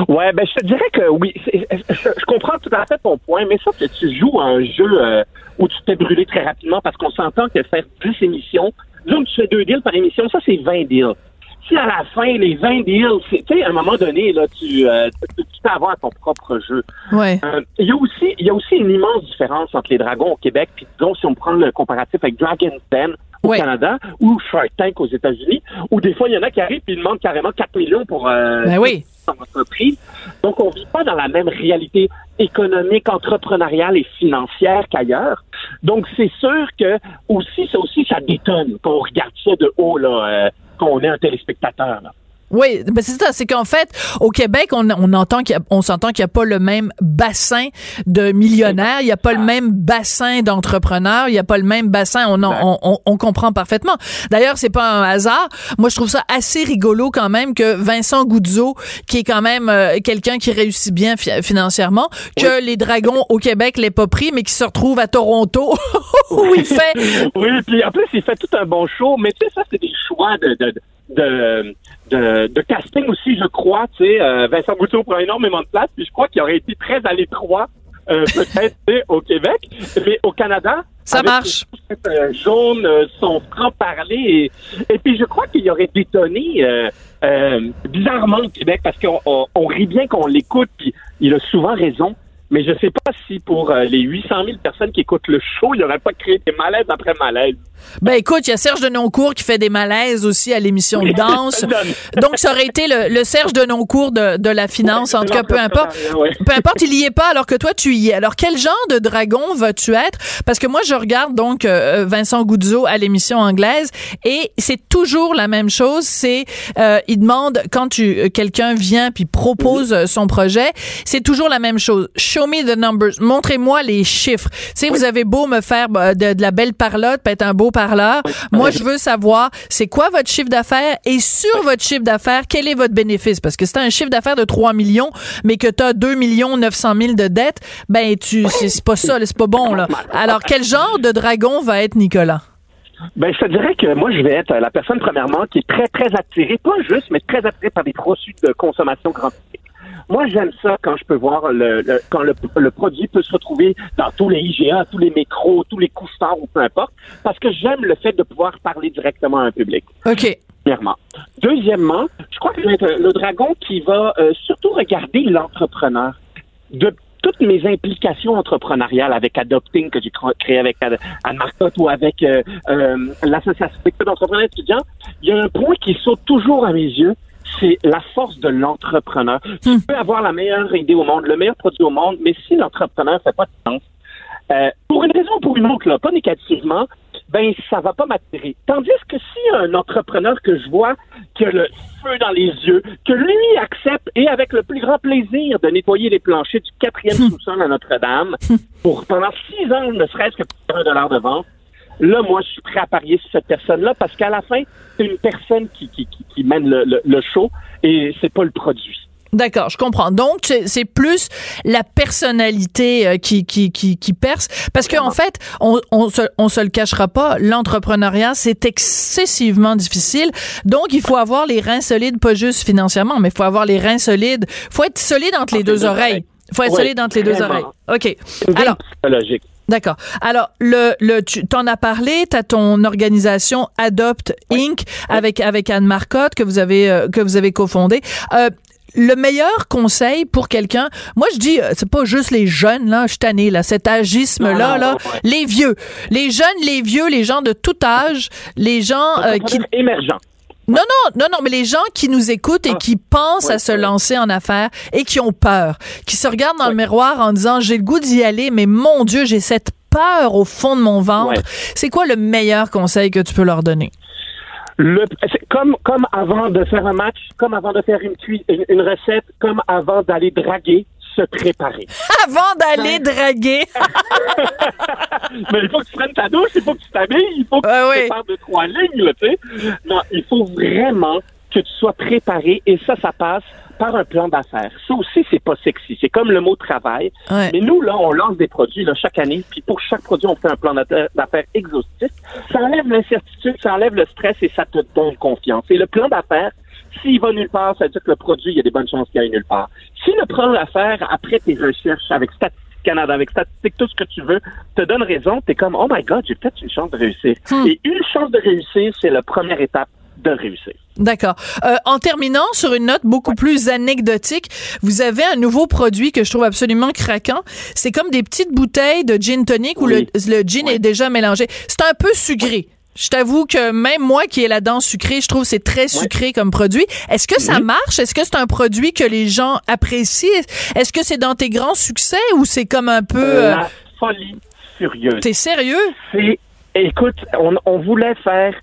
Ouais, ben je te dirais que oui, je, comprends tout à fait ton point, mais ça que tu joues à un jeu euh, où tu t'es brûlé très rapidement parce qu'on s'entend que faire 10 émissions, donc tu fais deux deals par émission, ça c'est 20 deals si à la fin, les 20 deals, tu sais, à un moment donné, là, tu, euh, tu, peux avoir ton propre jeu. Ouais. Euh, il y a aussi, y a aussi une immense différence entre les dragons au Québec, puis disons, si on prend le comparatif avec Dragon's Den au Canada ou Shark Tank aux États-Unis, où des fois, il y en a qui arrivent et ils demandent carrément 4 millions pour euh, ben oui. Entreprise. Donc, on vit pas dans la même réalité économique, entrepreneuriale et financière qu'ailleurs. Donc, c'est sûr que aussi, ça aussi, ça détonne quand on regarde ça de haut, là. Euh, qu'on est un téléspectateur. Là. Oui, ben c'est ça. C'est qu'en fait, au Québec, on, on entend qu'il on s'entend qu'il n'y a pas le même bassin de millionnaires, il n'y a pas le même bassin d'entrepreneurs, il n'y a pas le même bassin. On, on, on, comprend parfaitement. D'ailleurs, c'est pas un hasard. Moi, je trouve ça assez rigolo quand même que Vincent Goudzo, qui est quand même euh, quelqu'un qui réussit bien financièrement, que les Dragons au Québec l'aient pas pris, mais qui se retrouve à Toronto où il fait. oui, puis en plus, il fait tout un bon show. Mais tu sais, ça, c'est des choix de, de de, de, casting aussi, je crois. Tu sais, euh, Vincent Goutou prend énormément de place, puis je crois qu'il aurait été très à l'étroit, euh, peut-être au Québec, mais au Canada. Ça marche. Euh, jaune, euh, son franc-parler. Et, puis, je crois qu'il aurait détonné bizarrement au Québec parce qu'on on, rit bien qu'on l'écoute, puis il a souvent raison. Mais je sais pas si pour les 800 000 personnes qui écoutent le show, il n'aurait pas créé des malaises après malaises. Ben écoute, il y a Serge de Noncourt qui fait des malaises aussi à l'émission de danse. Donc ça aurait été le, Serge de Noncourt de, de la finance. en tout cas, peu importe. Peu importe, il y est pas alors que toi tu y es. Alors quel genre de dragon vas-tu être? Parce que moi je regarde donc euh, Vincent Goudzo à l'émission anglaise et c'est toujours la même chose. C'est euh, il demande quand tu euh, quelqu'un vient puis propose mhm. son projet, c'est toujours la même chose. Show me the numbers. Montrez-moi les chiffres. Tu sais, vous avez beau me faire de, de la belle parlotte, être un beau par là. Moi, je veux savoir, c'est quoi votre chiffre d'affaires? Et sur votre chiffre d'affaires, quel est votre bénéfice? Parce que c'est un chiffre d'affaires de 3 millions, mais que tu as 2 millions 900 000 de dettes, ben, tu, c'est pas ça, c'est pas bon, là. Alors, quel genre de dragon va être Nicolas? Ben, je te dirais que moi, je vais être la personne, premièrement, qui est très, très attirée, pas juste, mais très attirée par des produits de consommation grand public. Moi, j'aime ça quand je peux voir le, quand le, le, produit peut se retrouver dans tous les IGA, tous les métros, tous les couches-tard ou peu importe, parce que j'aime le fait de pouvoir parler directement à un public. OK. Premièrement. Deuxièmement, je crois que le dragon qui va euh, surtout regarder l'entrepreneur. De toutes mes implications entrepreneuriales avec Adopting que j'ai créé avec Anne Marcotte ou avec euh, euh, l'association d'entrepreneurs étudiants, il y a un point qui saute toujours à mes yeux, c'est la force de l'entrepreneur. Tu hmm. peux avoir la meilleure idée au monde, le meilleur produit au monde, mais si l'entrepreneur fait pas de sens, euh, pour une raison ou pour une autre, là, pas négativement, ben ça va pas m'attirer. Tandis que si un entrepreneur que je vois qui a le feu dans les yeux, que lui accepte et avec le plus grand plaisir de nettoyer les planchers du quatrième hmm. sous-sol à Notre-Dame pour pendant six ans, ne serait-ce que pour un dollar de vente, Là, moi, je suis prêt à parier sur cette personne-là parce qu'à la fin, c'est une personne qui, qui, qui, mène le, le, show et c'est pas le produit. D'accord, je comprends. Donc c'est plus la personnalité euh, qui qui qui, qui perce parce qu'en en fait, on on se on se le cachera pas, l'entrepreneuriat c'est excessivement difficile. Donc il faut avoir les reins solides pas juste financièrement, mais il faut avoir les reins solides. Faut être solide entre les deux oreilles. Faut être solide entre les deux oreilles. OK. Alors, logique. D'accord. Alors, le, le, tu t'en as parlé, tu as ton organisation Adopt Inc. avec avec Anne Marcotte que vous avez euh, que vous avez cofondé. Euh, le meilleur conseil pour quelqu'un, moi je dis, euh, c'est pas juste les jeunes là, je suis là, cet agisme là, là, les vieux, les jeunes, les vieux, les gens de tout âge, les gens qui émergents Non, non, non, non, mais les gens qui nous écoutent et Ah. qui pensent Ouais, à se ouais. lancer en affaires et qui ont peur, qui se regardent dans le miroir en disant j'ai le goût d'y aller, mais mon Dieu, j'ai cette peur au fond de mon ventre. C'est quoi le meilleur conseil que tu peux leur donner? Le, comme, comme avant de faire un match, comme avant de faire une, une, une recette, comme avant d'aller draguer, se préparer. Avant d'aller draguer. Mais il faut que tu prennes ta douche, il faut que tu t'habilles, il faut que Ouais, tu ouais. prépares deux, trois lignes, là, tu sais. Non, il faut vraiment que tu sois préparé et ça, ça passe par un plan d'affaires. Ça aussi, c'est pas sexy. C'est comme le mot travail. Ouais. Mais nous, là, on lance des produits là, chaque année, puis pour chaque produit, on fait un plan d'affaires d'affaires exhaustif. Ça enlève l'incertitude, ça enlève le stress et ça te donne confiance. Et le plan d'affaires, s'il va nulle part, ça veut dire que le produit, il y a des bonnes chances qu'il aille nulle part. Si le plan d'affaires, après tes recherches avec Statistique Canada, avec Statistique, tout ce que tu veux, te donne raison, t'es comme, oh my God, j'ai peut-être une chance de réussir. Hmm. Et une chance de réussir, c'est la première étape de réussir. D'accord. Euh, en terminant sur une note beaucoup plus anecdotique, vous avez un nouveau produit que je trouve absolument craquant. C'est comme des petites bouteilles de gin tonic où le, Oui. le gin est déjà mélangé. C'est un peu sucré. Je t'avoue que même moi qui ai la dent sucrée, je trouve que c'est très sucré comme produit. Est-ce que ça marche? Est-ce que c'est un produit que les gens apprécient? Est-ce que c'est dans tes grands succès ou c'est comme un peu... euh, La folie furieuse. T'es sérieux? C'est, écoute, on, on voulait faire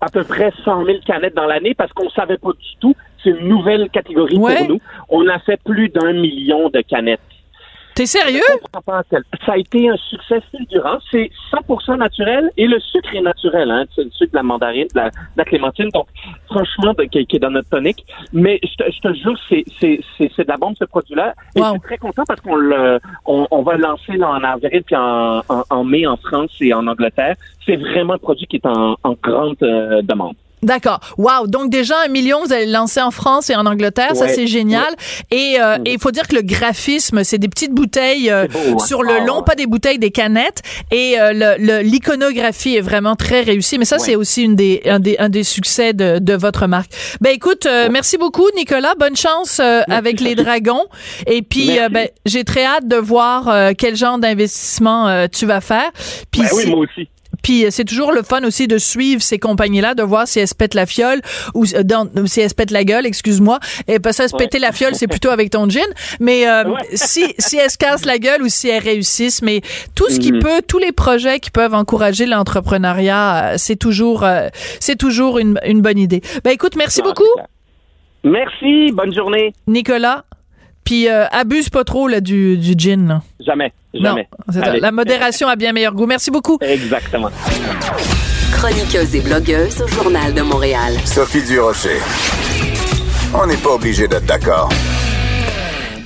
à peu près 100 000 canettes dans l'année parce qu'on savait pas du tout. C'est une nouvelle catégorie Ouais. pour nous. On a fait plus d'un million de canettes. T'es sérieux? Ça a été un succès fulgurant. C'est 100% naturel et le sucre est naturel. Hein? C'est le sucre de la mandarine, de la, de la clémentine. Donc, franchement, de- qui, qui est dans notre tonique. Mais je te, je te jure, c'est, c'est, c'est, c'est de la bombe, ce produit-là. Et Wow. je suis très content parce qu'on le, on, on va le lancer là, en avril puis en, en, en mai en France et en Angleterre. C'est vraiment un produit qui est en, en grande euh, demande. D'accord. Wow. Donc déjà un million, vous allez le lancer en France et en Angleterre. Ça c'est génial. Et euh, et il faut dire que le graphisme, c'est des petites bouteilles euh, beau, hein? sur le Ah, long, pas des bouteilles, des canettes. Et euh, le- le- l'iconographie est vraiment très réussie. Mais ça c'est aussi une des un des un des succès de de votre marque. Ben écoute, euh, merci beaucoup Nicolas. Bonne chance euh, avec les dragons. Et puis ben j'ai très hâte de voir euh, quel genre d'investissement euh, tu vas faire. Puis Ben oui, moi aussi. Puis euh, c'est toujours le fun aussi de suivre ces compagnies-là, de voir si elles se pètent la fiole ou euh, dans, si elles se pètent la gueule, excuse-moi. Et pas ça, se Ouais. péter la fiole, c'est plutôt avec ton gin. Mais euh, Ouais. si si elles se cassent la gueule ou si elles réussissent, mais tout ce qui Mhm. peut, tous les projets qui peuvent encourager l'entrepreneuriat, euh, c'est toujours euh, c'est toujours une, une bonne idée. Ben écoute, merci beaucoup. Merci, bonne journée. Nicolas. Puis euh, abuse pas trop là du du gin. Là. Jamais, jamais. Non. Allez. la modération a bien meilleur goût. Merci beaucoup. Exactement. Chroniqueuse et blogueuse au Journal de Montréal. Sophie Durocher. On n'est pas obligé d'être d'accord.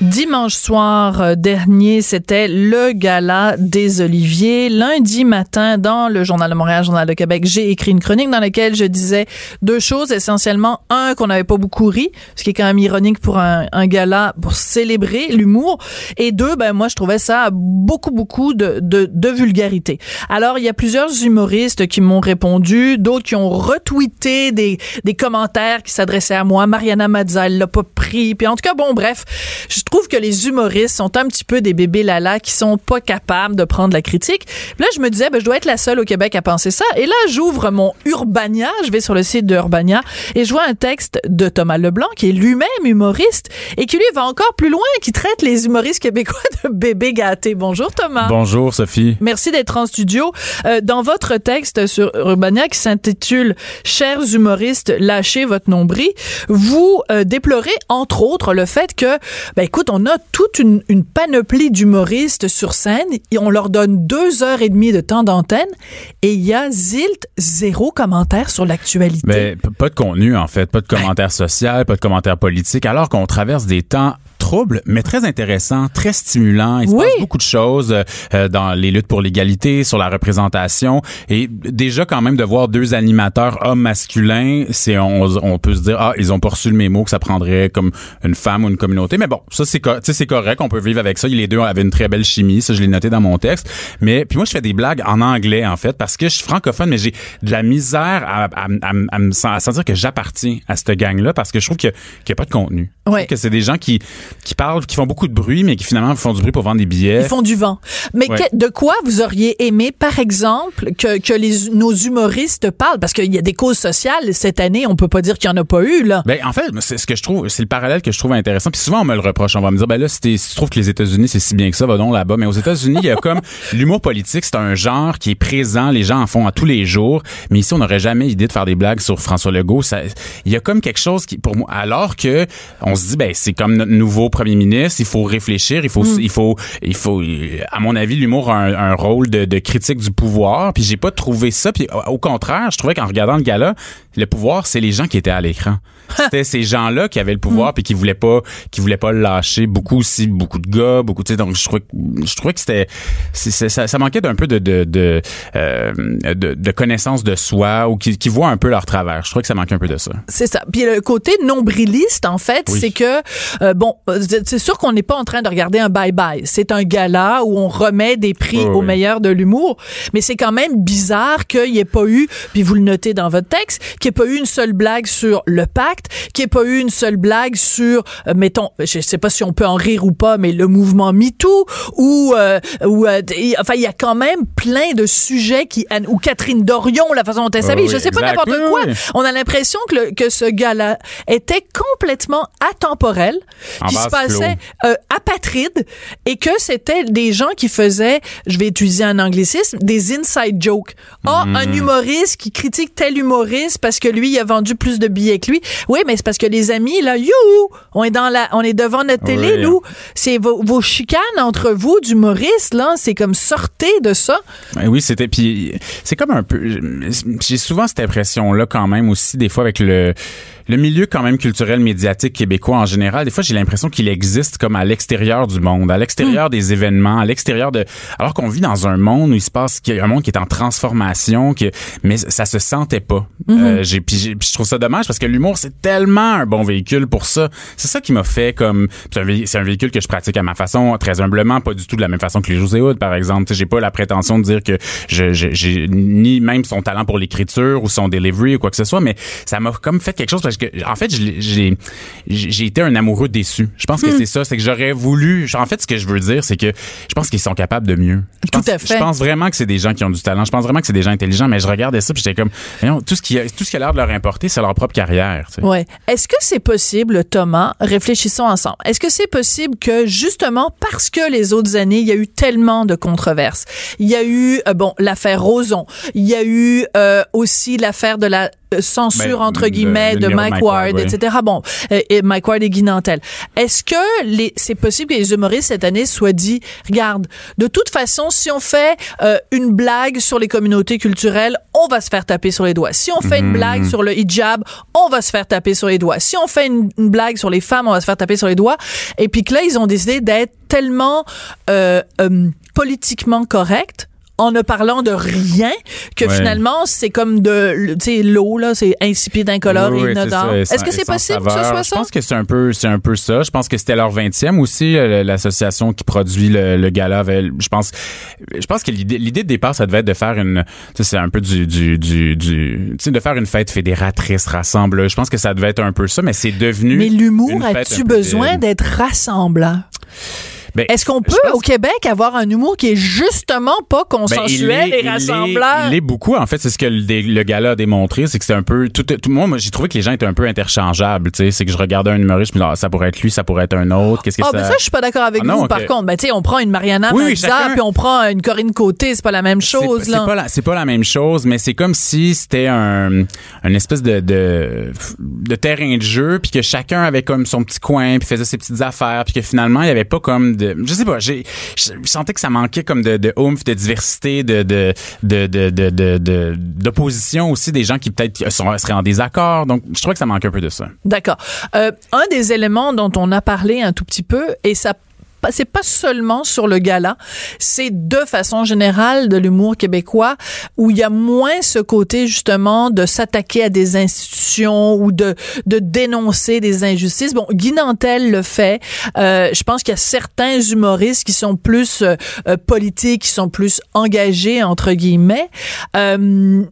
Dimanche soir euh, dernier, c'était le gala des Oliviers. Lundi matin, dans le Journal de Montréal, Journal de Québec, j'ai écrit une chronique dans laquelle je disais deux choses. Essentiellement, un, qu'on n'avait pas beaucoup ri, ce qui est quand même ironique pour un, un gala pour célébrer l'humour. Et deux, ben moi, je trouvais ça beaucoup, beaucoup de, de, de vulgarité. Alors, il y a plusieurs humoristes qui m'ont répondu, d'autres qui ont retweeté des, des commentaires qui s'adressaient à moi. Mariana Mazza, elle l'a pas pris. Puis en tout cas, bon, bref, je trouve que les humoristes sont un petit peu des bébés lala qui sont pas capables de prendre la critique. Puis là, je me disais, ben, je dois être la seule au Québec à penser ça. Et là, j'ouvre mon Urbania, je vais sur le site de Urbania et je vois un texte de Thomas Leblanc qui est lui-même humoriste et qui lui va encore plus loin, qui traite les humoristes québécois de bébés gâtés. Bonjour Thomas. Bonjour Sophie. Merci d'être en studio. Euh, dans votre texte sur Urbania qui s'intitule Chers humoristes, lâchez votre nombril, vous euh, déplorez entre autres le fait que, ben écoute, on a toute une, une panoplie d'humoristes sur scène et on leur donne deux heures et demie de temps d'antenne et il y a zilt zéro commentaire sur l'actualité. Mais pas de contenu en fait, pas de commentaires social, pas de commentaires politiques, alors qu'on traverse des temps troubles, mais très intéressants, très stimulants. Il se Oui. passe beaucoup de choses euh, dans les luttes pour l'égalité, sur la représentation, et déjà quand même de voir deux animateurs hommes masculins, c'est on, on peut se dire ah ils ont pas reçu le mémo que ça prendrait comme une femme ou une communauté, mais bon ça c'est c'est correct, on peut vivre avec ça. Les deux avaient une très belle chimie, ça je l'ai noté dans mon texte. Mais puis moi je fais des blagues en anglais en fait parce que je suis francophone, mais j'ai de la misère à, à, à, à sentir que j'appartiens à cette gang là parce que je trouve qu'il y a pas de contenu. Je Ouais. trouve que c'est des gens qui qui parlent, qui font beaucoup de bruit, mais qui finalement font du bruit pour vendre des billets. Ils font du vent. Mais Ouais. que- de quoi vous auriez aimé, par exemple, que, que les, nos humoristes parlent? Parce qu'il y a des causes sociales cette année, on peut pas dire qu'il y en a pas eu, là. Ben, en fait, c'est ce que je trouve, c'est le parallèle que je trouve intéressant. Puis souvent, on me le reproche. On va me dire, ben là, si, si tu trouves que les États-Unis, c'est si bien que ça, va donc là-bas. Mais aux États-Unis, il y a comme l'humour politique, c'est un genre qui est présent. Les gens en font à tous les jours. Mais ici, on n'aurait jamais idée de faire des blagues sur François Legault. Ça, il y a comme quelque chose qui, pour moi, alors que on se dit, ben, c'est comme notre nouveau premier ministre. Il faut réfléchir. Il faut, Mm. il faut, il faut, à mon avis, l'humour a un, un rôle de, de critique du pouvoir. Puis j'ai pas trouvé ça. Puis au au contraire, je trouvais qu'en regardant le gala, le pouvoir, c'est les gens qui étaient à l'écran. C'était ces gens-là qui avaient le pouvoir puis qui voulaient pas qui voulaient pas le lâcher beaucoup aussi beaucoup de gars beaucoup tu sais donc je trouvais que je trouvais que c'était ça, ça manquait d'un peu de de de, euh, de de connaissance de soi ou qui, qui voient un peu leur travers je trouvais que ça manquait un peu de ça C'est ça. Puis le côté nombriliste, en fait, Oui. c'est que, euh, bon, euh, c'est sûr qu'on n'est pas en train de regarder un bye-bye. C'est un gala où on remet des prix Oui, au oui. meilleur de l'humour. Mais c'est quand même bizarre qu'il n'y ait pas eu, puis vous le notez dans votre texte, qu'il n'y ait pas eu une seule blague sur le pacte, qu'il n'y ait pas eu une seule blague sur, euh, mettons, je sais pas si on peut en rire ou pas, mais le mouvement MeToo, ou, euh, ou euh, enfin, il y a quand même plein de sujets qui, ou Catherine Dorion, la façon dont elle s'habille, oui, je sais pas n'importe Oui, quoi. oui. On a l'impression que, le- que ce gala était complètement atemporel, En qu'il se passait euh, apatride et que c'était des gens qui faisaient, je vais utiliser un anglicisme, des inside jokes. Mm. un humoriste qui critique tel humoriste parce que lui il a vendu plus de billets que lui. Oui, mais c'est parce que les amis là, youhou, on est dans la, on est devant notre télé, Oui. nous. C'est vos, vos chicanes entre vous d'humoristes là, c'est comme sortez de ça. Ben oui, c'était puis c'est comme un peu j'ai souvent cette impression là quand même aussi des fois avec le le milieu quand même culturel médiatique québécois en général, des fois j'ai l'impression qu'il existe comme à l'extérieur du monde, à l'extérieur des événements, à l'extérieur de alors qu'on vit dans un monde où il se passe qu'il y a un monde qui est en transformation que mais ça se sentait pas. Euh, j'ai puis j'ai- puis je trouve ça dommage parce que l'humour c'est tellement un bon véhicule pour ça. C'est ça qui m'a fait comme c'est un, véhicule que je pratique à ma façon très humblement, pas du tout de la même façon que les José Hood par exemple. J'ai pas la prétention de dire que je je- j'ai ni même son talent pour l'écriture ou son delivery ou quoi que ce soit, mais ça m'a comme fait quelque chose parce que en fait j'ai j'ai été un amoureux déçu. Je pense que c'est ça, c'est que j'aurais voulu. En fait, ce que je veux dire, c'est que je pense qu'ils sont capables de mieux. Je Tout pense- à fait. Je pense vraiment que c'est des gens qui ont du talent. Je pense vraiment que c'est des gens intelligents, mais je regardais ça puis j'étais comme, voyons, tout ce qui a, tout ce qui a l'air de leur importer, c'est leur propre carrière. tu sais. Ouais. Est-ce que c'est possible, Thomas, réfléchissons ensemble, est-ce que c'est possible que justement parce que les autres années, il y a eu tellement de controverses, il y a eu, euh, bon, l'affaire Roson, il y a eu euh, aussi l'affaire de la euh, censure, Ben, entre le- guillemets, le de Mike Mike Ward, Ward, oui. etc. Bon, euh, et Mike Ward et Guy Nantel. Est-ce que les, c'est possible que les humoristes cette année soient dit, regarde, de toute façon, si on fait euh, une blague sur les communautés culturelles, on va se faire taper sur les doigts. Si on fait une blague sur le hijab, on va se faire taper sur les doigts. Si on fait une, une blague sur les femmes, on va se faire taper sur les doigts. Et puis que là, ils ont décidé d'être tellement euh, euh, politiquement corrects en ne parlant de rien que Ouais. finalement c'est comme de tu sais l'eau là c'est insipide incolore Oui, et oui, inodore est-ce que c'est possible que ce soit Je ça? pense que c'est un peu, c'est un peu ça. Je pense que c'était leur 20e aussi, euh, l'association qui produit le, le gala. avait- je pense, je pense que l'idée, l'idée de départ, ça devait être de faire une, c'est un peu du, du, du, du tu sais, de faire une fête fédératrice, rassemble. Je pense que ça devait être un peu ça, mais c'est devenu. mais l'humour as-tu besoin d'être rassemblant Ben, est-ce qu'on peut au Québec avoir un humour qui est justement pas Ben, consensuel est- et il est- rassemblant Il est beaucoup. En fait, c'est ce que le, le gala a démontré, c'est que c'est un peu tout. tout moi, moi, j'ai trouvé que les gens étaient un peu interchangeables. Tu sais, c'est que je regardais un humoriste, je me disais, ah, ça pourrait être lui, ça pourrait être un autre. Qu'est-ce que Ah, ça ben ça, je suis pas d'accord avec Ah non, vous. Par contre, ben, tu sais, on prend une Mariana Oui, oui, Mazza, chacun- puis on prend une Corinne Côté, c'est pas la même chose, c'est là. pas la- c'est pas la même chose, mais c'est comme si c'était un espèce de, de de terrain de jeu, puis que chacun avait comme son petit coin, puis faisait ses petites affaires, puis que finalement il y avait pas comme de, je sais pas, j'ai je sentais que ça manquait comme de de oomph, de diversité, de de de de de de- de- d'opposition aussi des gens qui peut-être seraient en désaccord. Donc je trouvais que ça manquait un peu de ça. D'accord. Euh, un des éléments dont on a parlé un tout petit peu, et ça c'est pas seulement sur le gala, c'est de façon générale de l'humour québécois où il y a moins ce côté justement de s'attaquer à des institutions ou de de dénoncer des injustices. Bon, Guy Nantel le fait. Euh, je pense qu'il y a certains humoristes qui sont plus euh, euh, politiques, qui sont plus engagés entre guillemets. Euh,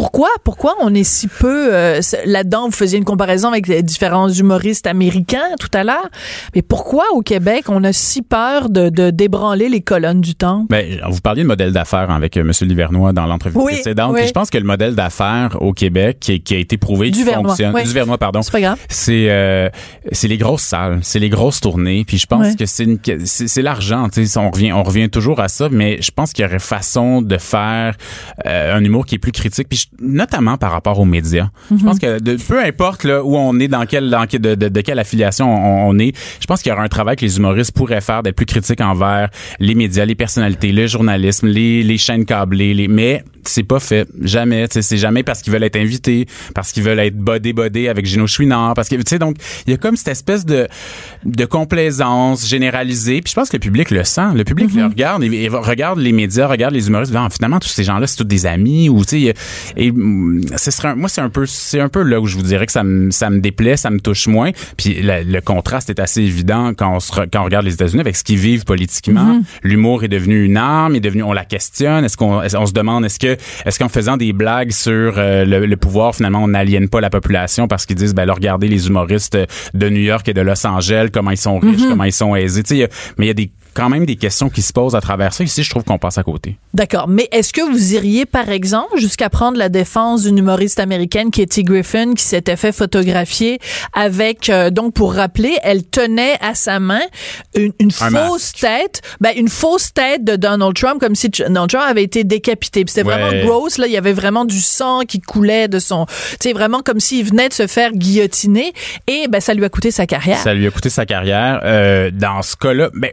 pourquoi, pourquoi on est si peu euh, là-dedans? Vous faisiez une comparaison avec les différents humoristes américains tout à l'heure. Mais pourquoi au Québec on a si peur de, de débranler les colonnes du temps? Ben, vous parliez de modèle d'affaires avec euh, M. Livernois dans l'entrevue Oui, précédente. oui. Puis je pense que le modèle d'affaires au Québec qui, qui a été prouvé, Duvernois, fonctionne, oui. Duvernois, pardon, C'est euh, c'est les grosses salles, c'est les grosses tournées. Puis je pense que c'est c'est l'argent. On revient on revient toujours à ça, mais je pense qu'il y aurait façon de faire euh, un humour qui est plus critique, puis je- notamment par rapport aux médias. Mhm. Je pense que de- peu importe là, où on est, dans quelle dans, quel- de, de, de quelle affiliation on, on est, je pense qu'il y aura un travail que les humoristes pourraient faire d'être plus critiques envers les médias, les personnalités, le journalisme, les, les chaînes câblées, les mais c'est pas fait. Jamais c'est jamais parce qu'ils veulent être invités parce qu'ils veulent être bodé bodé avec Gino Chouinard parce que tu sais donc il y a comme cette espèce de de complaisance généralisée puis je pense que le public le sent. Le public le regarde et, et regarde les médias regarde les humoristes Ah, finalement tous ces gens-là c'est tous des amis ou tu sais et ce serait un- moi c'est un peu c'est un peu là où je vous dirais que ça me ça me déplaît ça me touche moins puis la- le contraste est assez évident quand on se quand on regarde les États-Unis avec ce qu'ils vivent politiquement. L'humour est devenu une arme est devenu on la questionne est-ce qu'on on se demande est-ce que est-ce qu'en faisant des blagues sur euh, le, le pouvoir finalement on n'aliène pas la population parce qu'ils disent ben là, regardez les humoristes de New York et de Los Angeles comment ils sont riches comment ils sont aisés. Tu sais mais il y a des quand même des questions qui se posent à travers ça ici je trouve qu'on passe à côté D'accord. Mais est-ce que vous iriez, par exemple, jusqu'à prendre la défense d'une humoriste américaine, Katie Griffin, qui s'était fait photographier avec, euh, donc pour rappeler, elle tenait à sa main une, une Un fausse tête, ben une fausse tête de Donald Trump, comme si Donald Trump avait été décapité. C'était Ouais. vraiment gross. Là, il y avait vraiment du sang qui coulait de son, tu sais, vraiment comme s'il venait de se faire guillotiner. Et ben ça lui a coûté sa carrière. Ça lui a coûté sa carrière. Euh, dans ce cas-là, ben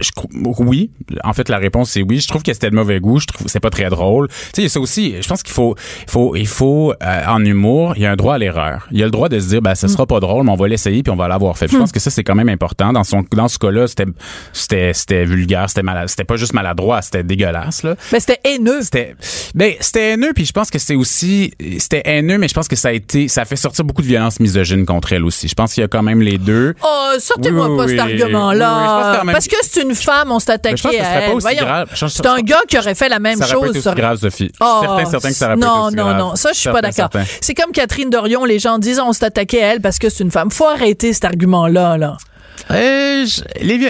je oui. En fait, la réponse c'est oui. Je trouve que c'était de mauvais goût. Je trouve que c'est pas très drôle. Tu sais, il y a ça aussi. Je pense qu'il faut, il faut, il faut euh, en humour, il y a un droit à l'erreur. Il y a le droit de se dire, ben ça sera pas drôle, mais on va l'essayer puis on va l'avoir fait. Je pense que ça c'est quand même important. Dans son, dans ce cas-là, c'était, c'était, c'était vulgaire, c'était malade, c'était pas juste maladroit, c'était dégueulasse là. Ben c'était haineux. C'était ben c'était haineux puis je pense que c'est aussi c'était haineux mais je pense que ça a été ça a fait sortir beaucoup de violence misogyne contre elle aussi. Je pense qu'il y a quand même les deux. Oh, sortez-moi Oui, pas oui, cet oui. Argument-là. Parce que c'est une femme, on s'est attaqué je pense que ce à elle. pas aussi Voyons. grave. Je- je- C'est un gars qui aurait fait la même ça aurait pas chose. été aussi ça- grave, Sophie. Oh, certain, certain que ça aurait non, été non, grave. non, ça je suis pas d'accord. C'est comme Catherine Dorion, les gens disent on s'est attaqué à elle parce que c'est une femme. Faut arrêter cet argument-là là. Euh, je-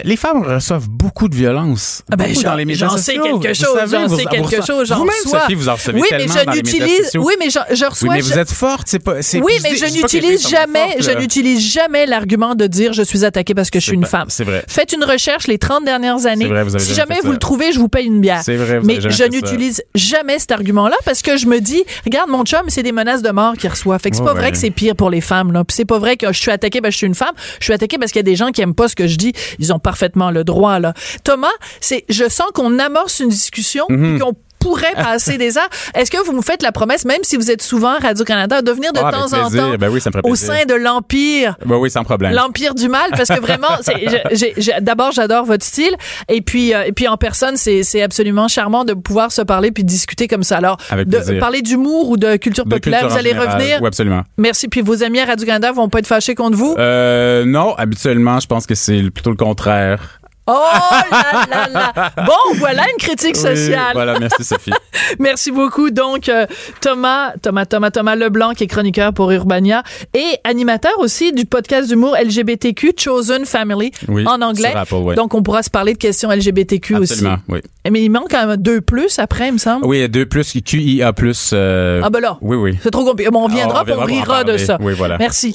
les, femmes reçoivent beaucoup de violence. Ah ben, dans les médias j'en sais quelque Vous chose, j'en vous- sais vous quelque reçoivez- chose, Vous-même. Sophie, vous en recevez Oui, mais je dans les médias n'utilise. sociaux. Oui, mais je, je reçois. Oui, mais vous êtes forte, c'est pas. Oui, mais je n'utilise jamais, fortes, je là. n'utilise jamais l'argument de dire je suis attaquée parce que je suis une femme. c'est vrai. Faites une recherche les 30 dernières années. C'est vrai, vous avez si jamais vous ça. le trouvez, je vous paye une bière. C'est vrai, vous mais je n'utilise jamais cet argument-là parce que je me dis, regarde mon chum, c'est des menaces de mort qu'il reçoit. Fait que c'est pas vrai que c'est pire pour les femmes là. Puis c'est pas vrai que je suis attaquée parce que je suis une femme. Je suis attaquée parce qu'il y a des gens qui aiment pas ce que je dis. Ils ont parfaitement le droit là. Thomas, c'est je sens qu'on amorce une discussion qu'on pourrait passer des heures. Est-ce que vous me faites la promesse, même si vous êtes souvent à Radio-Canada, de venir de Ah, temps en temps Ben oui, au sein de l'Empire? Ben oui, sans problème. L'empire du mal, parce que vraiment, d'abord j'adore votre style, et puis euh, et puis en personne, c'est absolument charmant de pouvoir se parler puis discuter comme ça. Alors, Avec de plaisir. parler d'humour ou de culture De populaire, culture vous allez général. revenir. Oui, absolument. Merci. Puis vos amis à Radio Canada vont pas être fâchés contre vous? Euh, non, habituellement, je pense que c'est plutôt le contraire. Oh là là là. Bon, voilà une critique Oui, sociale. voilà, merci Sophie. Merci beaucoup. Donc, euh, Thomas, Thomas, Thomas, Thomas Leblanc, qui est chroniqueur pour Urbania et animateur aussi du podcast d'humour LGBTQ Chosen Family Oui, en anglais. Apple, ouais. Donc, on pourra se parler de questions LGBTQ Absolument, oui. aussi. Mais il manque quand même deux plus après, il me semble. Oui, 2 plus, QIA plus. euh, Ah ben là. Oui, oui. C'est trop compliqué. Bon, on viendra, puis on rira de ça. Oui, voilà. Merci.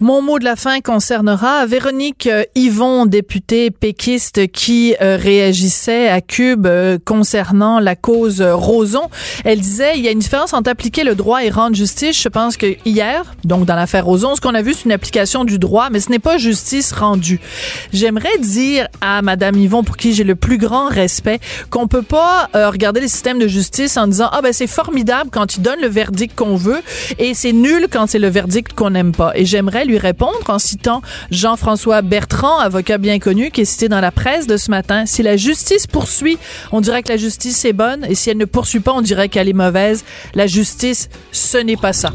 Mon mot de la fin concernera Véronique euh, Yvon, députée péquiste qui euh, réagissait à Cube euh, concernant la cause Roson. Elle disait il y a une différence entre appliquer le droit et rendre justice. Je pense que hier, donc dans l'affaire Roson, ce qu'on a vu c'est une application du droit, mais ce n'est pas justice rendue. J'aimerais dire à Madame Yvon, pour qui j'ai le plus grand respect, qu'on peut pas regarder les systèmes de justice en disant ah ben c'est formidable quand ils donnent le verdict qu'on veut et c'est nul quand c'est le verdict qu'on n'aime pas. Et j'aimerais lui répondre en citant Jean-François Bertrand, avocat bien connu, qui est cité dans la presse de ce matin. Si la justice poursuit, on dirait que la justice est bonne, et si elle ne poursuit pas, on dirait qu'elle est mauvaise. La justice, ce n'est pas ça.